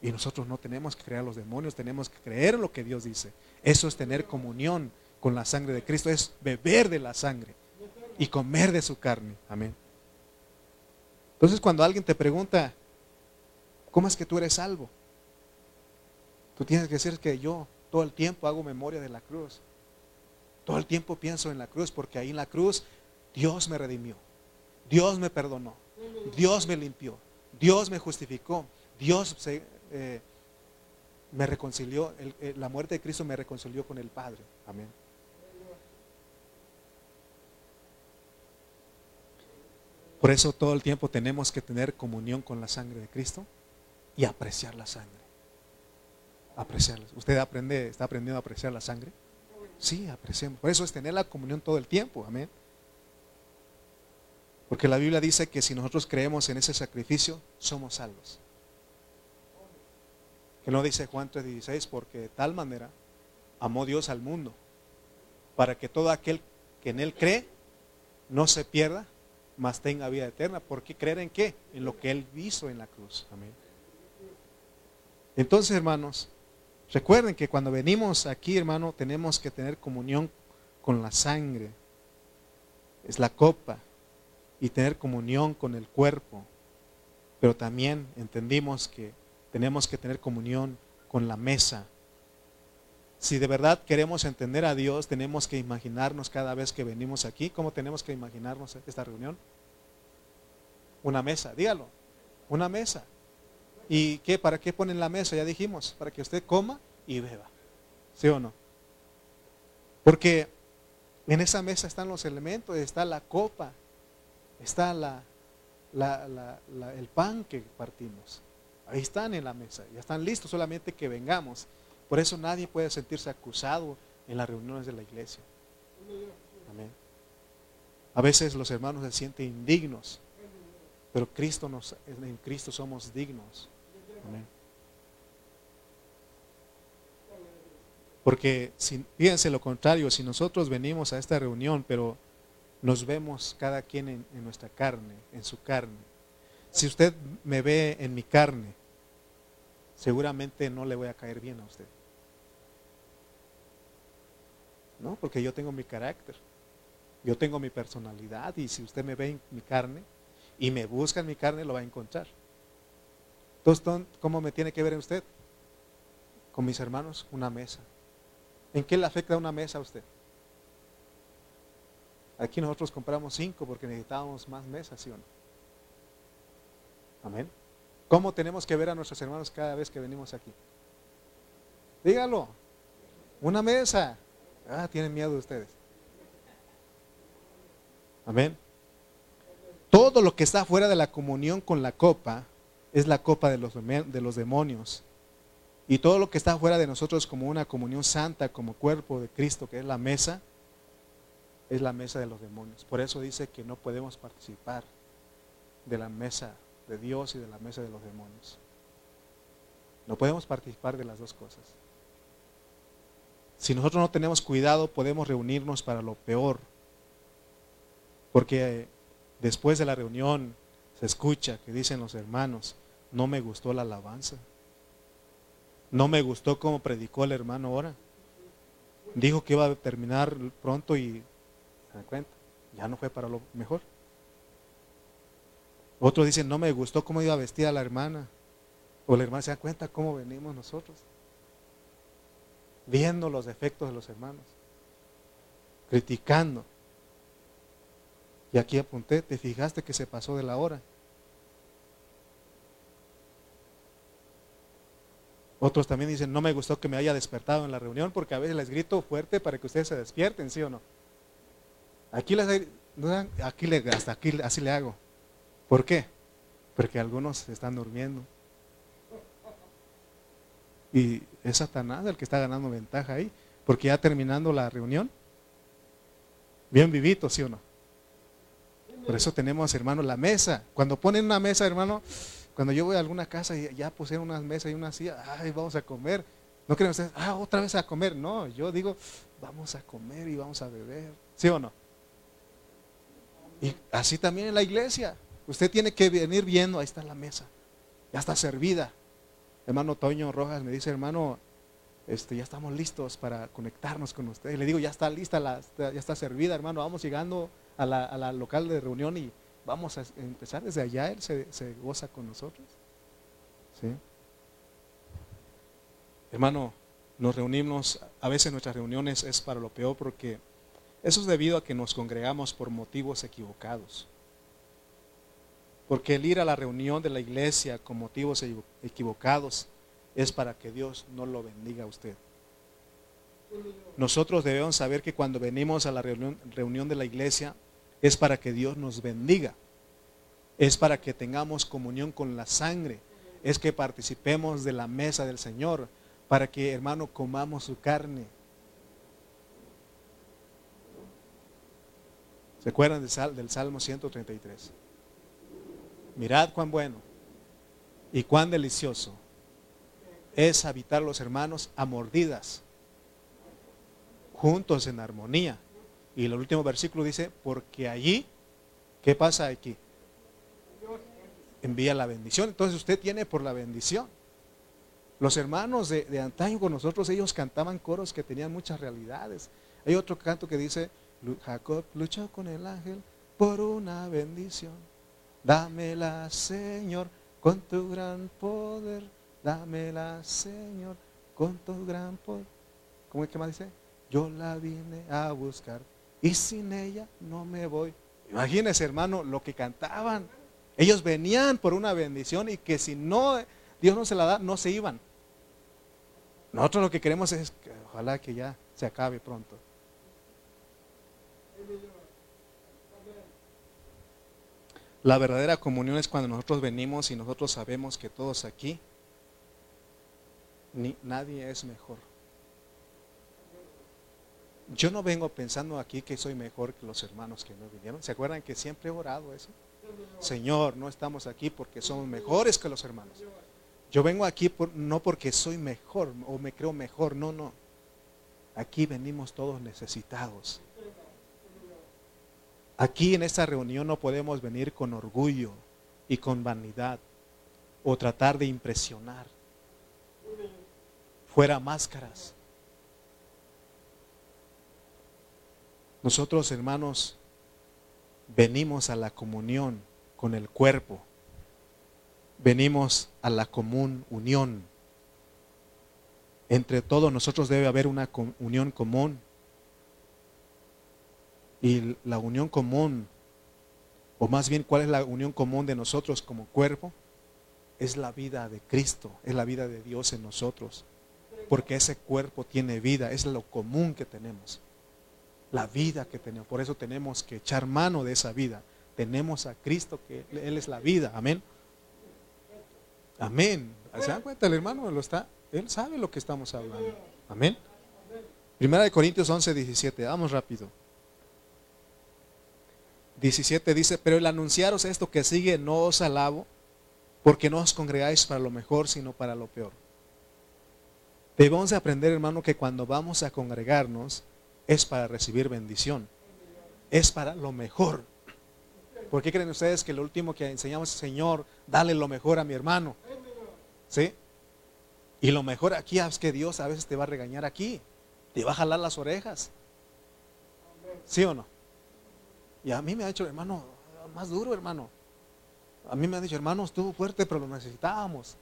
Y nosotros no tenemos que creer a los demonios, tenemos que creer lo que Dios dice. Eso es tener comunión con la sangre de Cristo, es beber de la sangre y comer de su carne. Amén. Entonces cuando alguien te pregunta, ¿cómo es que tú eres salvo? Tú tienes que decir que yo todo el tiempo hago memoria de la cruz. Todo el tiempo pienso en la cruz porque ahí en la cruz Dios me redimió. Dios me perdonó. Dios me limpió. Dios me justificó. Dios eh, me reconcilió. Eh, la muerte de Cristo me reconcilió con el Padre. Amén. Por eso todo el tiempo tenemos que tener comunión con la sangre de Cristo y apreciar la sangre. Apreciarla. ¿Usted aprende, está aprendiendo a apreciar la sangre? Sí, apreciemos. Por eso es tener la comunión todo el tiempo. Amén. Porque la Biblia dice que si nosotros creemos en ese sacrificio, somos salvos. Que no dice Juan 3:16, porque de tal manera amó Dios al mundo, para que todo aquel que en Él cree no se pierda, mas tenga vida eterna. ¿Por qué creer en qué? En lo que Él hizo en la cruz. Amén. Entonces, hermanos, recuerden que cuando venimos aquí, hermano, tenemos que tener comunión con la sangre. Es la copa y tener comunión con el cuerpo. Pero también entendimos que tenemos que tener comunión con la mesa. Si de verdad queremos entender a Dios, tenemos que imaginarnos cada vez que venimos aquí, ¿cómo tenemos que imaginarnos esta reunión? Una mesa, dígalo, una mesa. ¿Y qué? ¿Para qué ponen la mesa? Ya dijimos, para que usted coma y beba. ¿Sí o no? Porque en esa mesa están los elementos, está la copa, está la, el pan que partimos. Ahí están en la mesa, ya están listos, solamente que vengamos. Por eso nadie puede sentirse acusado en las reuniones de la iglesia. Amén. A veces los hermanos se sienten indignos, pero Cristo nos, en Cristo somos dignos. Porque si, fíjense lo contrario, si nosotros venimos a esta reunión, pero nos vemos cada quien en, nuestra carne, en su carne. Si usted me ve en mi carne, seguramente no le voy a caer bien a usted. ¿No? Porque yo tengo mi carácter, yo tengo mi personalidad y si usted me ve en mi carne y me busca en mi carne, lo va a encontrar. Entonces, ¿cómo me tiene que ver usted? Con mis hermanos, una mesa. ¿En qué le afecta una mesa a usted? Aquí nosotros compramos cinco porque necesitábamos más mesas, ¿sí o no? Amén. ¿Cómo tenemos que ver a nuestros hermanos cada vez que venimos aquí? Dígalo. Una mesa. Ah, tienen miedo ustedes. Amén. Todo lo que está fuera de la comunión con la copa es la copa de los, de los demonios. Y todo lo que está fuera de nosotros como una comunión santa, como cuerpo de Cristo, que es la mesa, es la mesa de los demonios. Por eso dice que no podemos participar de la mesa de Dios y de la mesa de los demonios. No podemos participar de las dos cosas. Si nosotros no tenemos cuidado, podemos reunirnos para lo peor. Porque después de la reunión se escucha que dicen los hermanos, no me gustó la alabanza. No me gustó cómo predicó el hermano ahora. Dijo que iba a terminar pronto y ¿Se dan cuenta? Ya no fue para lo mejor. Otros dicen, no me gustó cómo iba vestida la hermana. O la hermana se da cuenta cómo venimos nosotros. Viendo los defectos de los hermanos. Criticando. Y aquí apunté, te fijaste que se pasó de la hora. Otros también dicen, no me gustó que me haya despertado en la reunión porque a veces les grito fuerte para que ustedes se despierten, ¿sí o no? Aquí, aquí le, hasta aquí así le hago. ¿Por qué? Porque algunos están durmiendo. Y es Satanás el que está ganando ventaja ahí. Porque ya terminando la reunión, bien vivito, ¿sí o no? Por eso tenemos, hermano, la mesa. Cuando ponen una mesa, hermano, cuando yo voy a alguna casa y ya pusieron unas mesas y una silla, ay, vamos a comer. No creen ustedes, ah, otra vez a comer. No, yo digo, vamos a comer y vamos a beber. ¿Sí o no? Y así también en la iglesia. Usted tiene que venir viendo, ahí está la mesa, ya está servida. Hermano Toño Rojas me dice, hermano, este, ya estamos listos para conectarnos con usted. le digo, ya está lista, ya está servida, hermano, vamos llegando a la, local de reunión y vamos a empezar desde allá, Él se, goza con nosotros. ¿Sí? Hermano, nos reunimos, a veces nuestras reuniones es para lo peor porque eso es debido a que nos congregamos por motivos equivocados. Porque el ir a la reunión de la iglesia con motivos equivocados es para que Dios no lo bendiga a usted. Nosotros debemos saber que cuando venimos a la reunión de la iglesia es para que Dios nos bendiga. Es para que tengamos comunión con la sangre. Es que participemos de la mesa del Señor. Para que, hermano, comamos su carne. ¿Se acuerdan del, Salmo 133? Mirad cuán bueno y cuán delicioso es habitar los hermanos a mordidas, juntos en armonía. Y el último versículo dice, porque allí, ¿qué pasa aquí? Envía la bendición. Entonces usted tiene por la bendición. Los hermanos de, antaño con nosotros, ellos cantaban coros que tenían muchas realidades. Hay otro canto que dice, Jacob luchó con el ángel por una bendición. Dámela, Señor, con tu gran poder. Dámela, Señor, con tu gran poder. ¿Cómo es que más dice? Yo la vine a buscar y sin ella no me voy. Imagínese, hermano, lo que cantaban. Ellos venían por una bendición y que si no, Dios no se la da, no se iban. Nosotros lo que queremos es que ojalá que ya se acabe pronto. La verdadera comunión es cuando nosotros venimos y nosotros sabemos que todos aquí, ni, nadie es mejor. Yo no vengo pensando aquí que soy mejor que los hermanos que no vinieron. ¿Se acuerdan que siempre he orado eso? Señor, no estamos aquí porque somos mejores que los hermanos. Yo vengo aquí no porque soy mejor o me creo mejor, no, no. Aquí venimos todos necesitados. Aquí en esta reunión no podemos venir con orgullo y con vanidad o tratar de impresionar. Fuera máscaras. Nosotros, hermanos, venimos a la comunión con el cuerpo. Venimos a la común unión. Entre todos nosotros debe haber una unión común. Y la unión común, o más bien cuál es la unión común de nosotros como cuerpo, es la vida de Cristo, es la vida de Dios en nosotros. Porque ese cuerpo tiene vida, es lo común que tenemos la vida que tenemos. Por eso tenemos que echar mano de esa vida. Tenemos a Cristo que Él es la vida. Amén. Amén. ¿Se dan cuenta? El hermano lo está. Él sabe lo que estamos hablando. Amén. Primera de Corintios 11, 17. Vamos rápido. 17 dice, pero el anunciaros esto que sigue no os alabo, porque no os congregáis para lo mejor, sino para lo peor. Debemos de aprender, hermano, que cuando vamos a congregarnos, es para recibir bendición. Es para lo mejor. ¿Por qué creen ustedes que lo último que enseñamos, Señor, dale lo mejor a mi hermano? ¿Sí? Y lo mejor aquí es que Dios a veces te va a regañar aquí. Te va a jalar las orejas. ¿Sí o no? Y a mí me ha dicho, hermano, más duro, hermano. A mí me han dicho, hermano, estuvo fuerte, pero lo necesitábamos.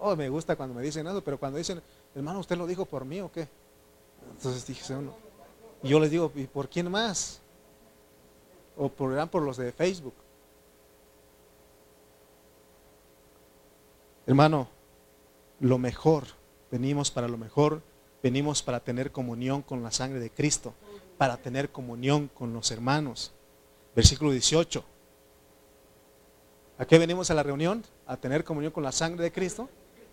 Oh, me gusta cuando me dicen eso, pero cuando dicen, hermano, ¿usted lo dijo por mí o qué? Entonces dije, uno, y yo les digo, ¿y por quién más? O por, por los de Facebook. Hermano, lo mejor, venimos para lo mejor, venimos para tener comunión con la sangre de Cristo, para tener comunión con los hermanos. Versículo 18. ¿A qué venimos a la reunión? A tener comunión con la sangre de Cristo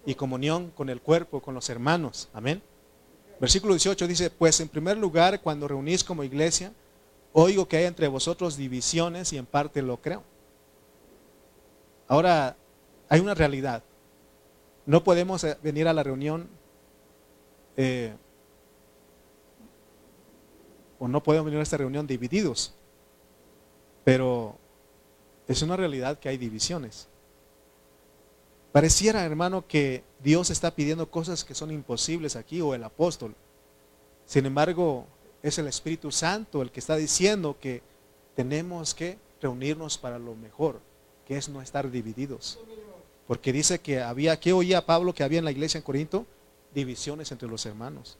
y comunión con el cuerpo, con los hermanos. Amén. Versículo 18 dice, pues en primer lugar, cuando reunís como iglesia, oigo que hay entre vosotros divisiones y en parte lo creo. Ahora, hay una realidad. No podemos eh, venir a la reunión eh, o no podemos venir a esta reunión divididos, pero es una realidad que hay divisiones. Pareciera, hermano, que Dios está pidiendo cosas que son imposibles aquí o el apóstol. Sin embargo, es el Espíritu Santo el que está diciendo que tenemos que reunirnos para lo mejor, que es no estar divididos. Porque dice que había, ¿qué oía Pablo que había en la iglesia en Corinto? Divisiones entre los hermanos.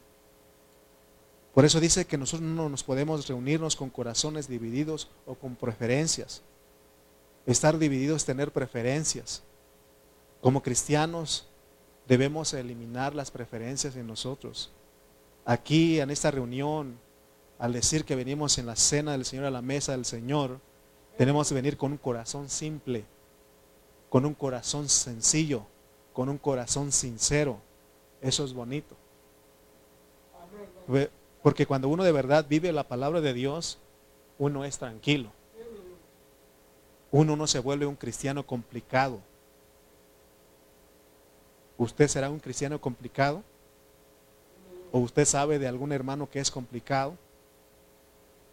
Por eso dice que nosotros no nos podemos reunirnos con corazones divididos o con preferencias. Estar divididos es tener preferencias. Como cristianos debemos eliminar las preferencias en nosotros. Aquí en esta reunión, al decir que venimos en la cena del Señor a la mesa del Señor, tenemos que venir con un corazón simple, con un corazón sencillo, con un corazón sincero. Eso es bonito. Porque cuando uno de verdad vive la palabra de Dios, uno es tranquilo. Uno no se vuelve un cristiano complicado. ¿Usted será un cristiano complicado? ¿O usted sabe de algún hermano que es complicado?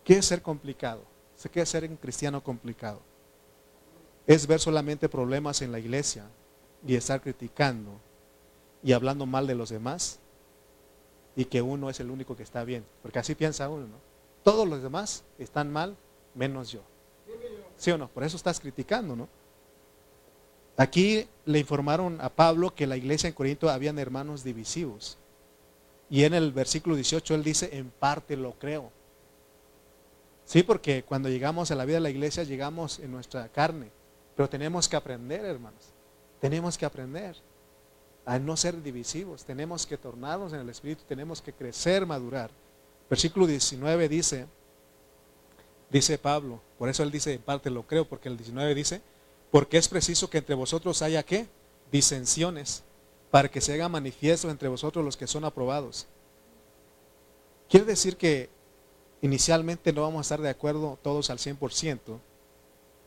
¿Qué es ser complicado? ¿Qué es ser un cristiano complicado? Es ver solamente problemas en la iglesia y estar criticando y hablando mal de los demás y que uno es el único que está bien. Porque así piensa uno, ¿no? Todos los demás están mal menos yo. ¿Sí o no? Por eso estás criticando, ¿no? Aquí le informaron a Pablo que la iglesia en Corinto habían hermanos divisivos. Y en el versículo 18 él dice, en parte lo creo. Sí, porque cuando llegamos a la vida de la iglesia llegamos en nuestra carne. Pero tenemos que aprender, hermanos. Tenemos que aprender a no ser divisivos. Tenemos que tornarnos en el Espíritu. Tenemos que crecer, madurar. Versículo 19 dice, dice Pablo, por eso él dice, en parte lo creo, porque el 19 dice, porque es preciso que entre vosotros haya qué? Disensiones, para que se haga manifiesto entre vosotros los que son aprobados. Quiere decir que inicialmente no vamos a estar de acuerdo todos al 100%,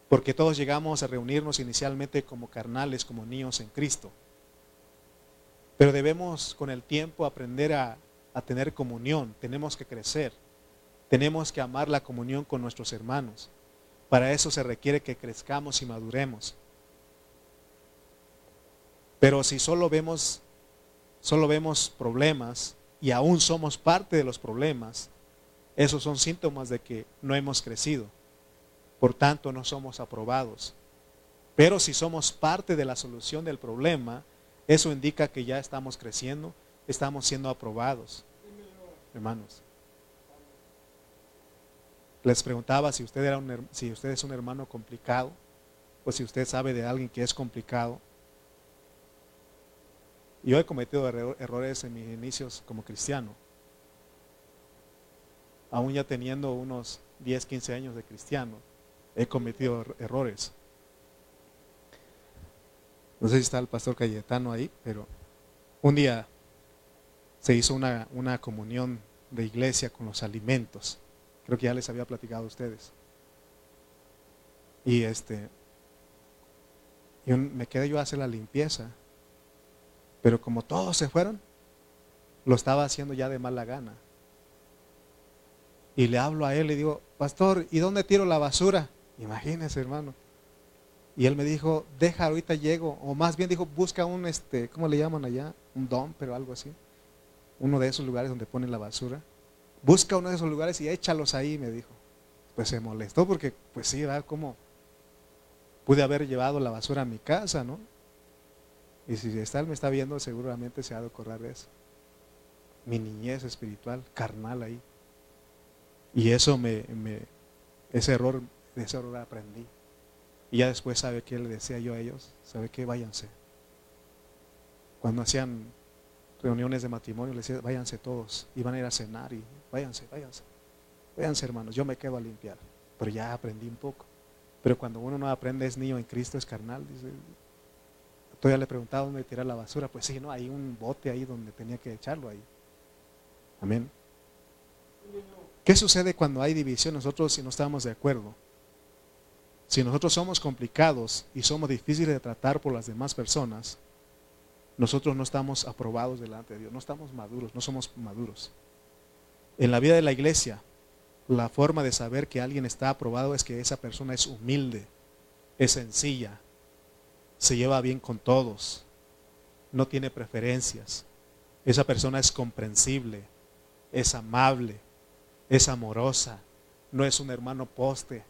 porque todos llegamos a reunirnos inicialmente como carnales, como niños en Cristo. Pero debemos con el tiempo aprender a, a tener comunión, tenemos que crecer, tenemos que amar la comunión con nuestros hermanos. Para eso se requiere que crezcamos y maduremos. Pero si solo vemos, solo vemos problemas y aún somos parte de los problemas, esos son síntomas de que no hemos crecido. Por tanto, no somos aprobados. Pero si somos parte de la solución del problema, eso indica que ya estamos creciendo, estamos siendo aprobados. Hermanos. Les preguntaba si usted, era un, si usted es un hermano complicado o si usted sabe de alguien que es complicado. Yo he cometido errores en mis inicios como cristiano aún ya teniendo unos 10, 15 años de cristiano, he cometido er-, errores. No sé si está el pastor Cayetano ahí, pero un día se hizo una, una comunión de iglesia con los alimentos. Creo que ya les había platicado a ustedes. Y este, me quedé yo a hacer la limpieza. Pero como todos se fueron, lo estaba haciendo ya de mala gana. Y le hablo a él y digo, pastor, ¿y dónde tiro la basura? Imagínese, hermano. Y él me dijo, deja, ahorita llego. O más bien dijo, busca un, este, ¿cómo le llaman allá? Un don, pero algo así. Uno de esos lugares donde ponen la basura. Busca uno de esos lugares y échalos ahí, me dijo. Pues se molestó porque, pues sí, ¿verdad? ¿Cómo pude haber llevado la basura a mi casa, no? Y si está, él me está viendo, seguramente se ha de correr de eso. Mi niñez espiritual, carnal ahí. Y eso me, ese error, de ese error aprendí. Y ya después, ¿sabe qué le decía yo a ellos? ¿Sabe qué? Váyanse. Cuando hacían reuniones de matrimonio, les decía, váyanse todos. Iban a ir a cenar y váyanse, váyanse. Váyanse, hermanos, yo me quedo a limpiar. Pero ya aprendí un poco. Pero cuando uno no aprende es niño en Cristo, es carnal. Dice, todavía le preguntaba dónde tirar la basura. Pues sí, no, hay un bote ahí donde tenía que echarlo ahí. Amén. ¿Qué sucede cuando hay división nosotros si no estamos de acuerdo? Si nosotros somos complicados y somos difíciles de tratar por las demás personas, nosotros no estamos aprobados delante de Dios, no estamos maduros, no somos maduros. En la vida de la iglesia, la forma de saber que alguien está aprobado es que esa persona es humilde, es sencilla, se lleva bien con todos, no tiene preferencias. Esa persona es comprensible, es amable, es amorosa, no es un hermano poste.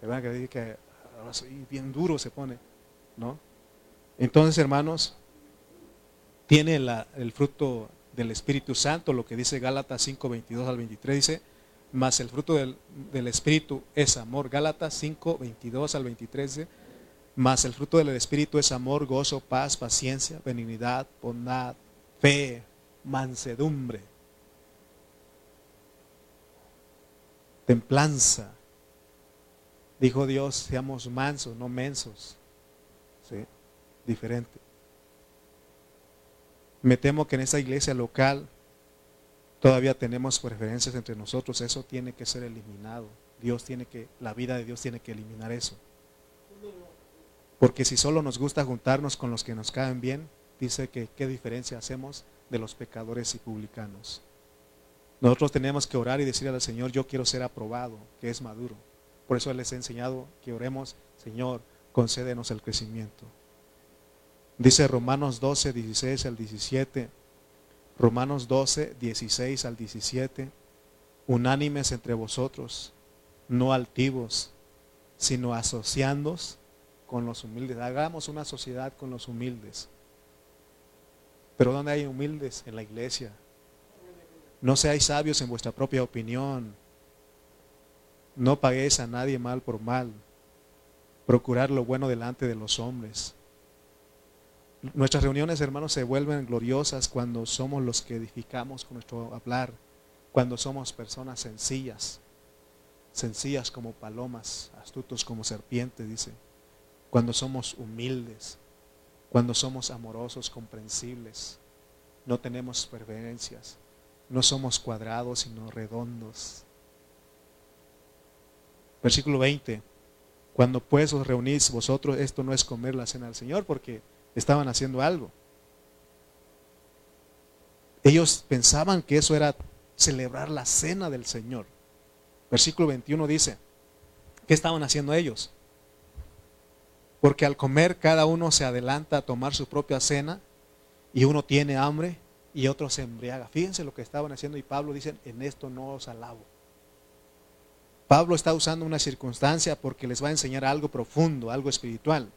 Se van a creer que bien duro se pone, ¿no? Entonces, hermanos, tiene el fruto del Espíritu Santo, lo que dice Gálatas 5, 22 al 23, dice, más el fruto del, Espíritu es amor. Gálatas 5, 22 al 23 dice, más el fruto del Espíritu es amor, gozo, paz, paciencia, benignidad, bondad, fe, mansedumbre, templanza. Dijo Dios, seamos mansos, no mensos. Diferente. Me temo que en esa iglesia local todavía tenemos preferencias entre nosotros. Eso tiene que ser eliminado. Dios tiene que, la vida de Dios tiene que eliminar eso. Porque si solo nos gusta juntarnos con los que nos caen bien, dice que qué diferencia hacemos de los pecadores y publicanos. Nosotros tenemos que orar y decirle al Señor, yo quiero ser aprobado, que es maduro. Por eso les he enseñado que oremos, Señor, concédenos el crecimiento. Dice Romanos 12, 16 al 17. Romanos 12, 16 al 17. Unánimes entre vosotros, no altivos, sino asociándos con los humildes. Hagamos una sociedad con los humildes. Pero ¿dónde hay humildes? En la iglesia. No seáis sabios en vuestra propia opinión. No paguéis a nadie mal por mal. Procurar lo bueno delante de los hombres. Nuestras reuniones, hermanos, se vuelven gloriosas cuando somos los que edificamos con nuestro hablar, cuando somos personas sencillas, sencillas como palomas, astutos como serpientes, dice, cuando somos humildes, cuando somos amorosos, comprensibles, no tenemos preferencias, no somos cuadrados, sino redondos. Versículo 20. Cuando pues os reunís vosotros, esto no es comer la cena del Señor, porque estaban haciendo algo. Ellos pensaban que eso era celebrar la cena del Señor. Versículo 21 dice, ¿qué estaban haciendo ellos? Porque al comer cada uno se adelanta a tomar su propia cena y uno tiene hambre y otro se embriaga. Fíjense lo que estaban haciendo y Pablo dice, en esto no os alabo. Pablo está usando una circunstancia porque les va a enseñar algo profundo, algo espiritual.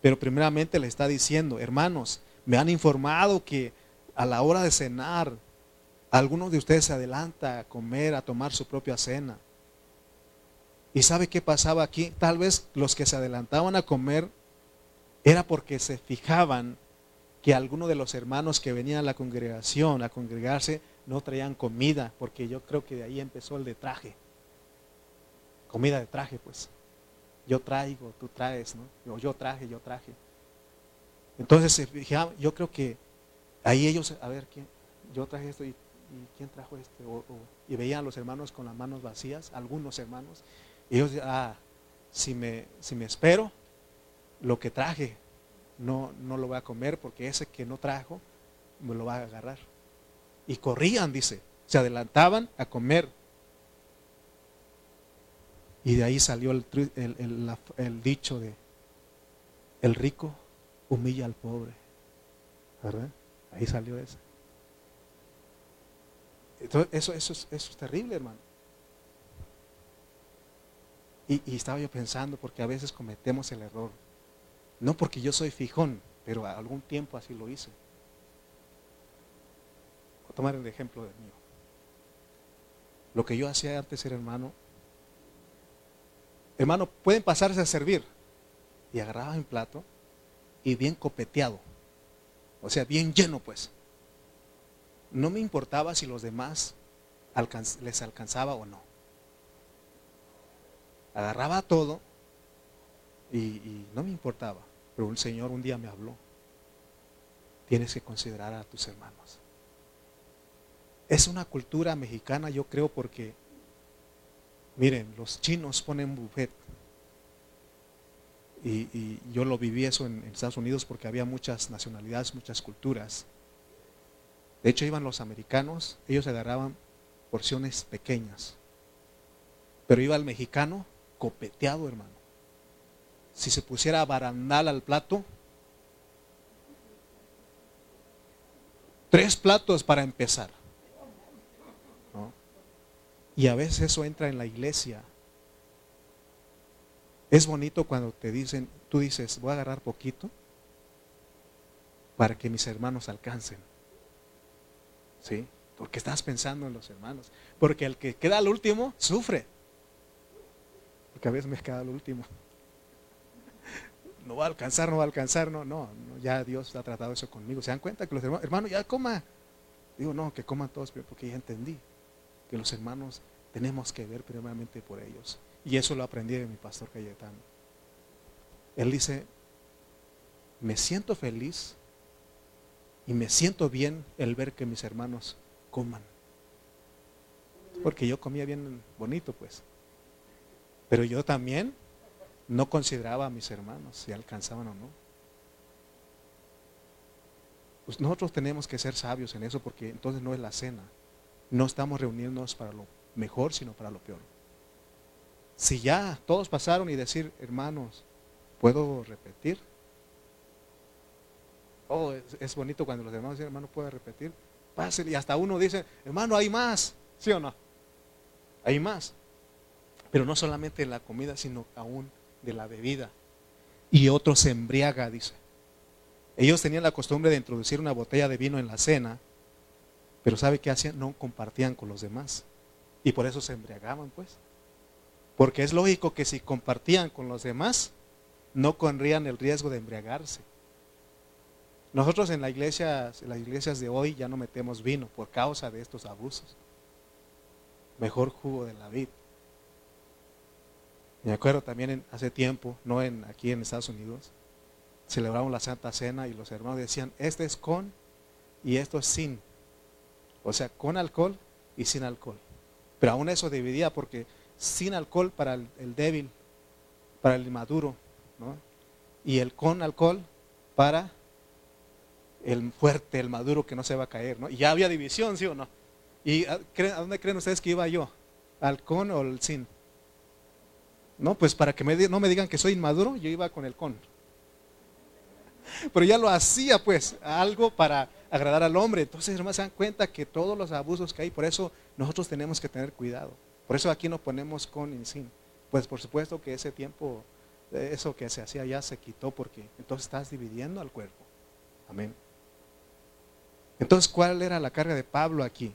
Pero primeramente le está diciendo, hermanos, me han informado que a la hora de cenar, algunos de ustedes se adelanta a comer, a tomar su propia cena. ¿Y sabe qué pasaba aquí? Tal vez los que se adelantaban a comer era porque se fijaban que algunos de los hermanos que venían a la congregación a congregarse no traían comida, porque yo creo que de ahí empezó el de traje. Comida de traje, pues. Yo traigo, tú traes, ¿no? Yo, traje, yo traje. Entonces se fijaban, yo creo que ahí ellos, a ver, ¿quién? yo traje esto y, ¿quién trajo este? y veían a los hermanos con las manos vacías, algunos hermanos. Y ellos, ah, si me, si me espero, lo que traje, no, no lo voy a comer porque ese que no trajo me lo va a agarrar. Y corrían, dice, se adelantaban a comer. Y de ahí salió el, dicho de, el rico humilla al pobre. ¿Verdad? Ahí salió eso. Entonces, eso, eso, es, terrible, hermano. Y, y, estaba yo pensando, porque a veces cometemos el error no porque yo soy fijón, pero algún tiempo así lo hice. Voy a tomar el ejemplo del mío. Lo que yo hacía antes era, hermano, hermano, pueden pasarse a servir. Y agarraba mi plato y bien copeteado. O sea, bien lleno pues. No me importaba si los demás les alcanzaba o no. agarraba todo y, no me importaba. Pero el Señor un día me habló. Tienes que considerar a tus hermanos. Es una cultura mexicana, yo creo, porque, miren, los chinos ponen buffet. Y, yo lo viví eso en, Estados Unidos porque había muchas nacionalidades, muchas culturas. De hecho, iban los americanos, ellos agarraban porciones pequeñas. Pero iba el mexicano copeteado, hermano. Si se pusiera barandal al plato, tres platos para empezar. Y a veces eso entra en la iglesia. Es bonito cuando te dicen, tú dices, voy a agarrar poquito para que mis hermanos alcancen. ¿Sí? Porque estás pensando en los hermanos. Porque el que queda al último sufre. Porque a veces me queda al último. No va a alcanzar, no va a alcanzar, no, no, ya Dios ha tratado eso conmigo. ¿Se dan cuenta que los hermanos, hermanos, ya coma? Digo, no, que coman todos, porque ya entendí que los hermanos tenemos que ver primeramente por ellos. Y eso lo aprendí de mi pastor Cayetano. Él dice, me siento feliz y me siento bien el ver que mis hermanos coman. Porque yo comía bien bonito, pues. Pero yo también no consideraba a mis hermanos si alcanzaban o no. Pues nosotros tenemos que ser sabios en eso porque entonces no es la cena. No estamos reuniéndonos para lo mejor, sino para lo peor. Si ya todos pasaron y decir, hermanos, ¿puedo repetir? Oh, es, bonito cuando los hermanos dicen, hermano, ¿puedo repetir? Pásale. Y hasta uno dice, hermano, hay más. ¿Sí o no? Hay más. Pero no solamente en la comida, sino aún de la bebida. Y otro se embriaga, dice. Ellos tenían la costumbre de introducir una botella de vino en la cena, pero ¿sabe qué hacían? No compartían con los demás. Y por eso se embriagaban, pues. Porque es lógico que si compartían con los demás, no corrían el riesgo de embriagarse. Nosotros en, la iglesia, las iglesias de hoy ya no metemos vino por causa de estos abusos. Mejor jugo de la vid. Me acuerdo también hace tiempo, no en, aquí en Estados Unidos, celebramos la Santa Cena y los hermanos decían, este es con y esto es sin. O sea, con alcohol y sin alcohol. Pero aún eso dividía porque sin alcohol para el, débil, para el inmaduro, ¿no? y el con alcohol para el fuerte, el maduro que no se va a caer. ¿no? Y ya había división, ¿sí o no? ¿Y a, dónde creen ustedes que iba yo? ¿Al con o al sin? No, pues para que no me digan que soy inmaduro, yo iba con el con. Pero ya lo hacía pues, algo para agradar al hombre. Entonces, hermanos, se dan cuenta que todos los abusos que hay, por eso nosotros tenemos que tener cuidado. Por eso aquí nos ponemos con y sin. Pues por supuesto que ese tiempo, eso que se hacía ya se quitó porque entonces estás dividiendo al cuerpo. Amén. Entonces, ¿cuál era la carga de Pablo aquí?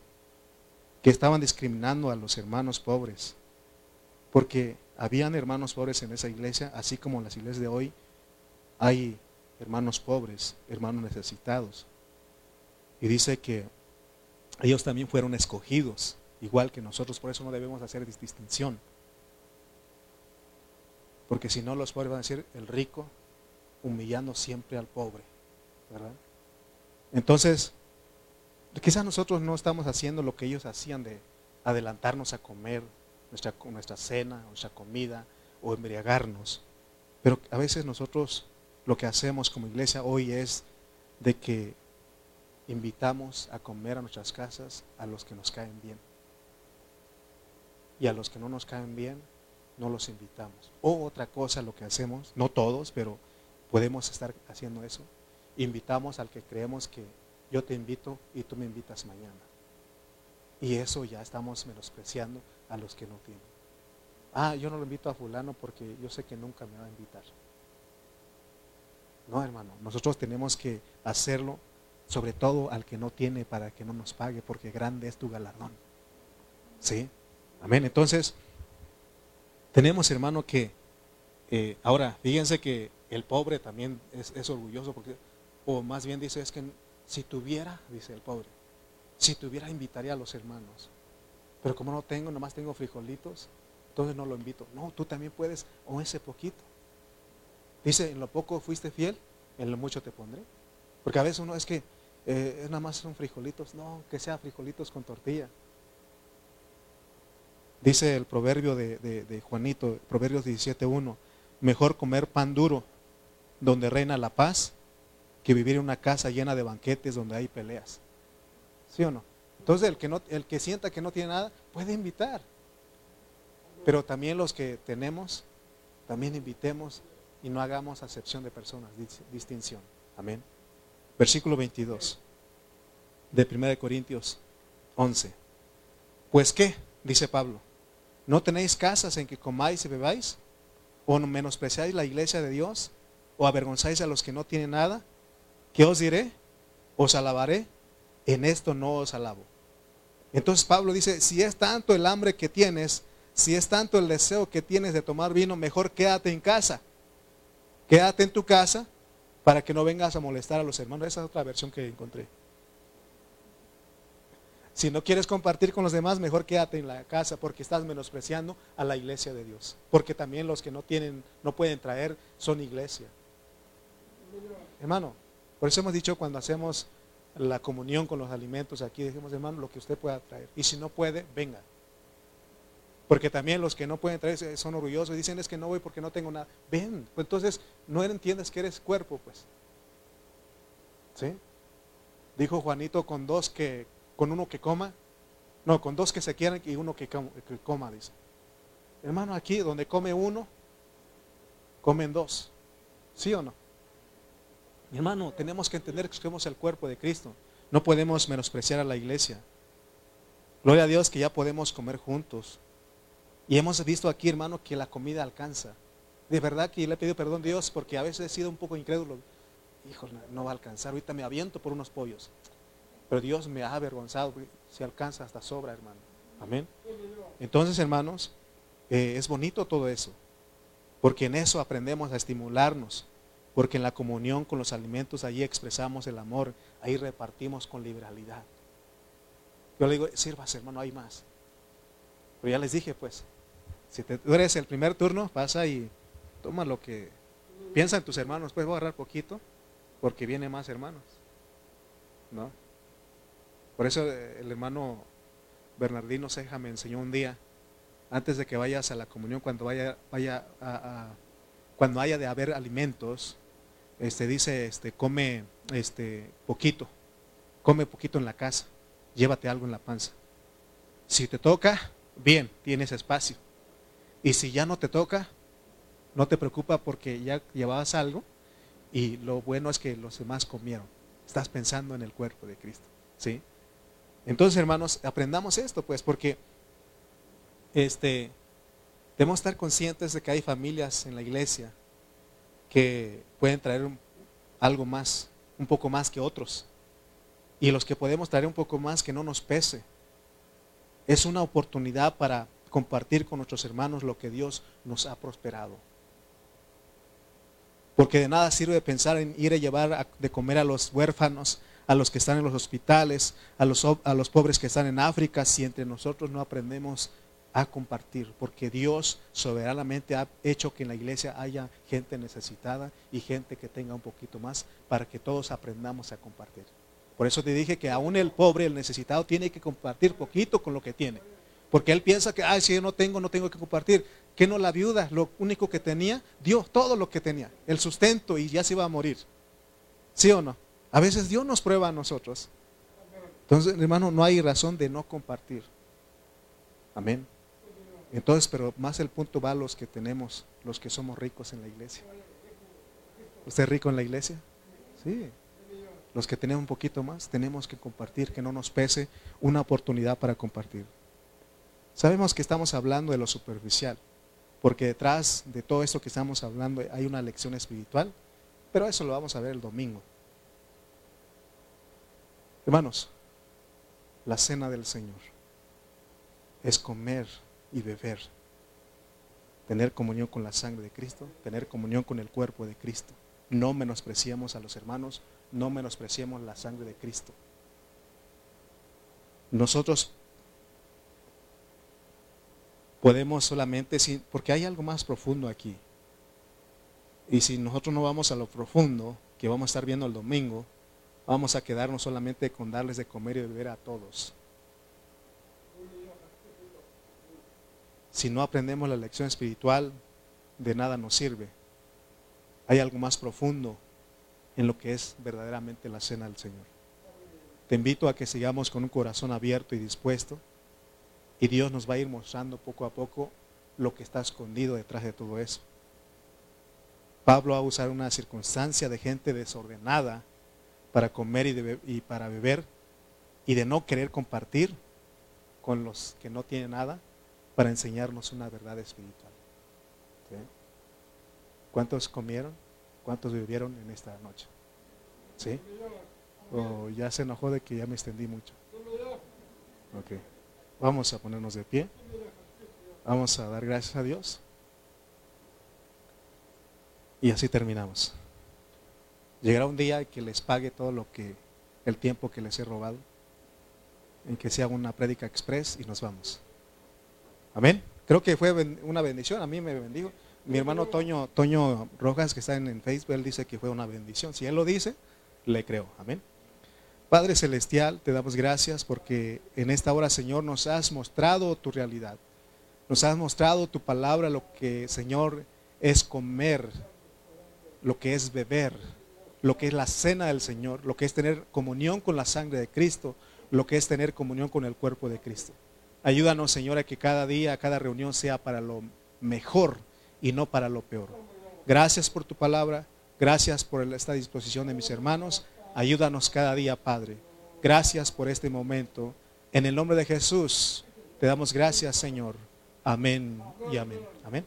Que estaban discriminando a los hermanos pobres. Porque habían hermanos pobres en esa iglesia, así como en las iglesias de hoy hay hermanos pobres, hermanos necesitados. Y dice que ellos también fueron escogidos, igual que nosotros, por eso no debemos hacer distinción. Porque si no, los pobres van a decir el rico humillando siempre al pobre. ¿verdad? Entonces, quizás nosotros no estamos haciendo lo que ellos hacían de adelantarnos a comer nuestra, nuestra cena, nuestra comida o embriagarnos. Pero a veces nosotros lo que hacemos como iglesia hoy es de que invitamos a comer a nuestras casas a los que nos caen bien. Y a los que no nos caen bien, no los invitamos. O otra cosa, lo que hacemos, no todos, pero podemos estar haciendo eso. Invitamos al que creemos que yo te invito y tú me invitas mañana. Y eso ya estamos menospreciando a los que no tienen. Ah, yo no lo invito a fulano porque yo sé que nunca me va a invitar. No, hermano, nosotros tenemos que hacerlo sobre todo al que no tiene para que no nos pague, porque grande es tu galardón. ¿Sí? Amén. Entonces, tenemos, hermano, que eh, ahora, fíjense que el pobre también es, orgulloso, porque, o más bien dice, es que si tuviera, dice el pobre, si tuviera invitaría a los hermanos. Pero como no tengo, nomás tengo frijolitos, entonces no lo invito. No, tú también puedes, o ese poquito. Dice, en lo poco fuiste fiel, en lo mucho te pondré. Porque a veces uno es que eh, nada más son frijolitos. No, que sea frijolitos con tortilla. Dice el proverbio de, Juanito, Proverbios 17.1, mejor comer pan duro donde reina la paz que vivir en una casa llena de banquetes donde hay peleas. ¿Sí o no? Entonces el que sienta que no tiene nada puede invitar. Pero también los que tenemos, también invitemos y no hagamos acepción de personas, distinción. Amén. Versículo 22 de 1 Corintios 11. Pues qué, dice Pablo, ¿no tenéis casas en que comáis y bebáis? ¿O menospreciáis la iglesia de Dios? ¿O avergonzáis a los que no tienen nada? ¿Qué os diré? Os alabaré. En esto no os alabo. Entonces Pablo dice, si es tanto el hambre que tienes, si es tanto el deseo que tienes de tomar vino, mejor quédate en casa. Quédate en tu casa para que no vengas a molestar a los hermanos. Esa es otra versión que encontré. Si no quieres compartir con los demás, mejor quédate en la casa porque estás menospreciando a la iglesia de Dios. Porque también los que no tienen, no pueden traer, son iglesia. Hermano, por eso hemos dicho cuando hacemos la comunión con los alimentos aquí, decimos, hermano, lo que usted pueda traer. Y si no puede, venga. Porque también los que no pueden traer son orgullosos y dicen es que no voy porque no tengo nada. Ven, pues entonces no entiendes que eres cuerpo, pues. ¿Sí? Dijo Juanito con dos que, con uno que coma, no, con dos que se quieran y uno que, que coma, dice. Hermano, aquí donde come uno, comen dos. ¿Sí o no? Mi hermano, tenemos que entender que somos el cuerpo de Cristo. No podemos menospreciar a la iglesia. Gloria a Dios que ya podemos comer juntos. Y hemos visto aquí, hermano, que la comida alcanza. De verdad que le he pedido perdón a Dios porque a veces he sido un poco incrédulo. Hijo, no va a alcanzar. Ahorita me aviento por unos pollos. Pero Dios me ha avergonzado. Se alcanza hasta sobra, hermano. Amén. Entonces, hermanos, eh, es bonito todo eso. Porque en eso aprendemos a estimularnos. Porque en la comunión con los alimentos, ahí expresamos el amor. Ahí repartimos con liberalidad. Yo le digo, sírvase, hermano, hay más. Pero ya les dije, pues, si te, tú eres el primer turno, pasa y toma lo que piensa en tus hermanos. Pues voy a agarrar poquito porque viene más hermanos. ¿No? Por eso eh, el hermano Bernardino Ceja me enseñó un día, antes de que vayas a la comunión, cuando vaya, vaya a, cuando haya de haber alimentos, este dice, este, come este poquito, come poquito en la casa, llévate algo en la panza. Si te toca, bien, tienes espacio. Y si ya no te toca, no te preocupa porque ya llevabas algo y lo bueno es que los demás comieron. Estás pensando en el cuerpo de Cristo, ¿sí? Entonces, hermanos, aprendamos esto, pues, porque este, debemos estar conscientes de que hay familias en la iglesia que pueden traer algo más, un poco más que otros. Y los que podemos traer un poco más que no nos pese. Es una oportunidad para compartir con nuestros hermanos lo que Dios nos ha prosperado. Porque de nada sirve pensar en ir a llevar de comer a los huérfanos, a los que están en los hospitales, a los, a los pobres que están en África, si entre nosotros no aprendemos a compartir, porque Dios soberanamente ha hecho que en la iglesia haya gente necesitada y gente que tenga un poquito más para que todos aprendamos a compartir. Por eso te dije que aún el pobre, el necesitado, tiene que compartir poquito con lo que tiene. Porque él piensa que, ay, si yo no tengo, no tengo que compartir. Que no la viuda, lo único que tenía, dio todo lo que tenía, el sustento y ya se iba a morir. ¿Sí o no? A veces Dios nos prueba a nosotros. Entonces, hermano, no hay razón de no compartir. Amén. Entonces, pero más el punto va a los que tenemos, los que somos ricos en la iglesia. ¿Usted es rico en la iglesia? Sí. Los que tenemos un poquito más, tenemos que compartir, que no nos pese una oportunidad para compartir. Sabemos que estamos hablando de lo superficial, porque detrás de todo esto que estamos hablando hay una lección espiritual, pero eso lo vamos a ver el domingo. Hermanos, la cena del Señor es comer y beber, tener comunión con la sangre de Cristo, tener comunión con el cuerpo de Cristo. No menospreciemos a los hermanos, no menospreciemos la sangre de Cristo. Nosotros podemos solamente, porque hay algo más profundo aquí. Y si nosotros no vamos a lo profundo, que vamos a estar viendo el domingo, vamos a quedarnos solamente con darles de comer y beber a todos. Si no aprendemos la lección espiritual, de nada nos sirve. Hay algo más profundo en lo que es verdaderamente la cena del Señor. Te invito a que sigamos con un corazón abierto y dispuesto y Dios nos va a ir mostrando poco a poco lo que está escondido detrás de todo eso. Pablo va a usar una circunstancia de gente desordenada para comer y, y, para beber y de no querer compartir con los que no tienen nada para enseñarnos una verdad espiritual. ¿Cuántos comieron? ¿Cuántos vivieron en esta noche? ¿Sí? ¿O ya se enojó de que ya me extendí mucho? Vamos a ponernos de pie. Vamos a dar gracias a Dios. Y así terminamos. Llegará un día que les pague todo lo que, el tiempo que les he robado, en que sea una prédica express y nos vamos. Amén. Creo que fue una bendición, a mí me bendijo. Mi hermano Toño, Toño Rojas, que está en, en Facebook, él dice que fue una bendición. Si él lo dice, le creo. Amén. Padre Celestial, te damos gracias porque en esta hora, Señor, nos has mostrado tu realidad. Nos has mostrado tu palabra, lo que, Señor, es comer, lo que es beber, lo que es la cena del Señor, lo que es tener comunión con la sangre de Cristo, lo que es tener comunión con el cuerpo de Cristo. Ayúdanos, Señor, a que cada día, cada reunión sea para lo mejor y no para lo peor. Gracias por tu palabra, gracias por esta disposición de mis hermanos. Ayúdanos cada día, Padre. Gracias por este momento. En el nombre de Jesús, te damos gracias, Señor. Amén y amén. Amén.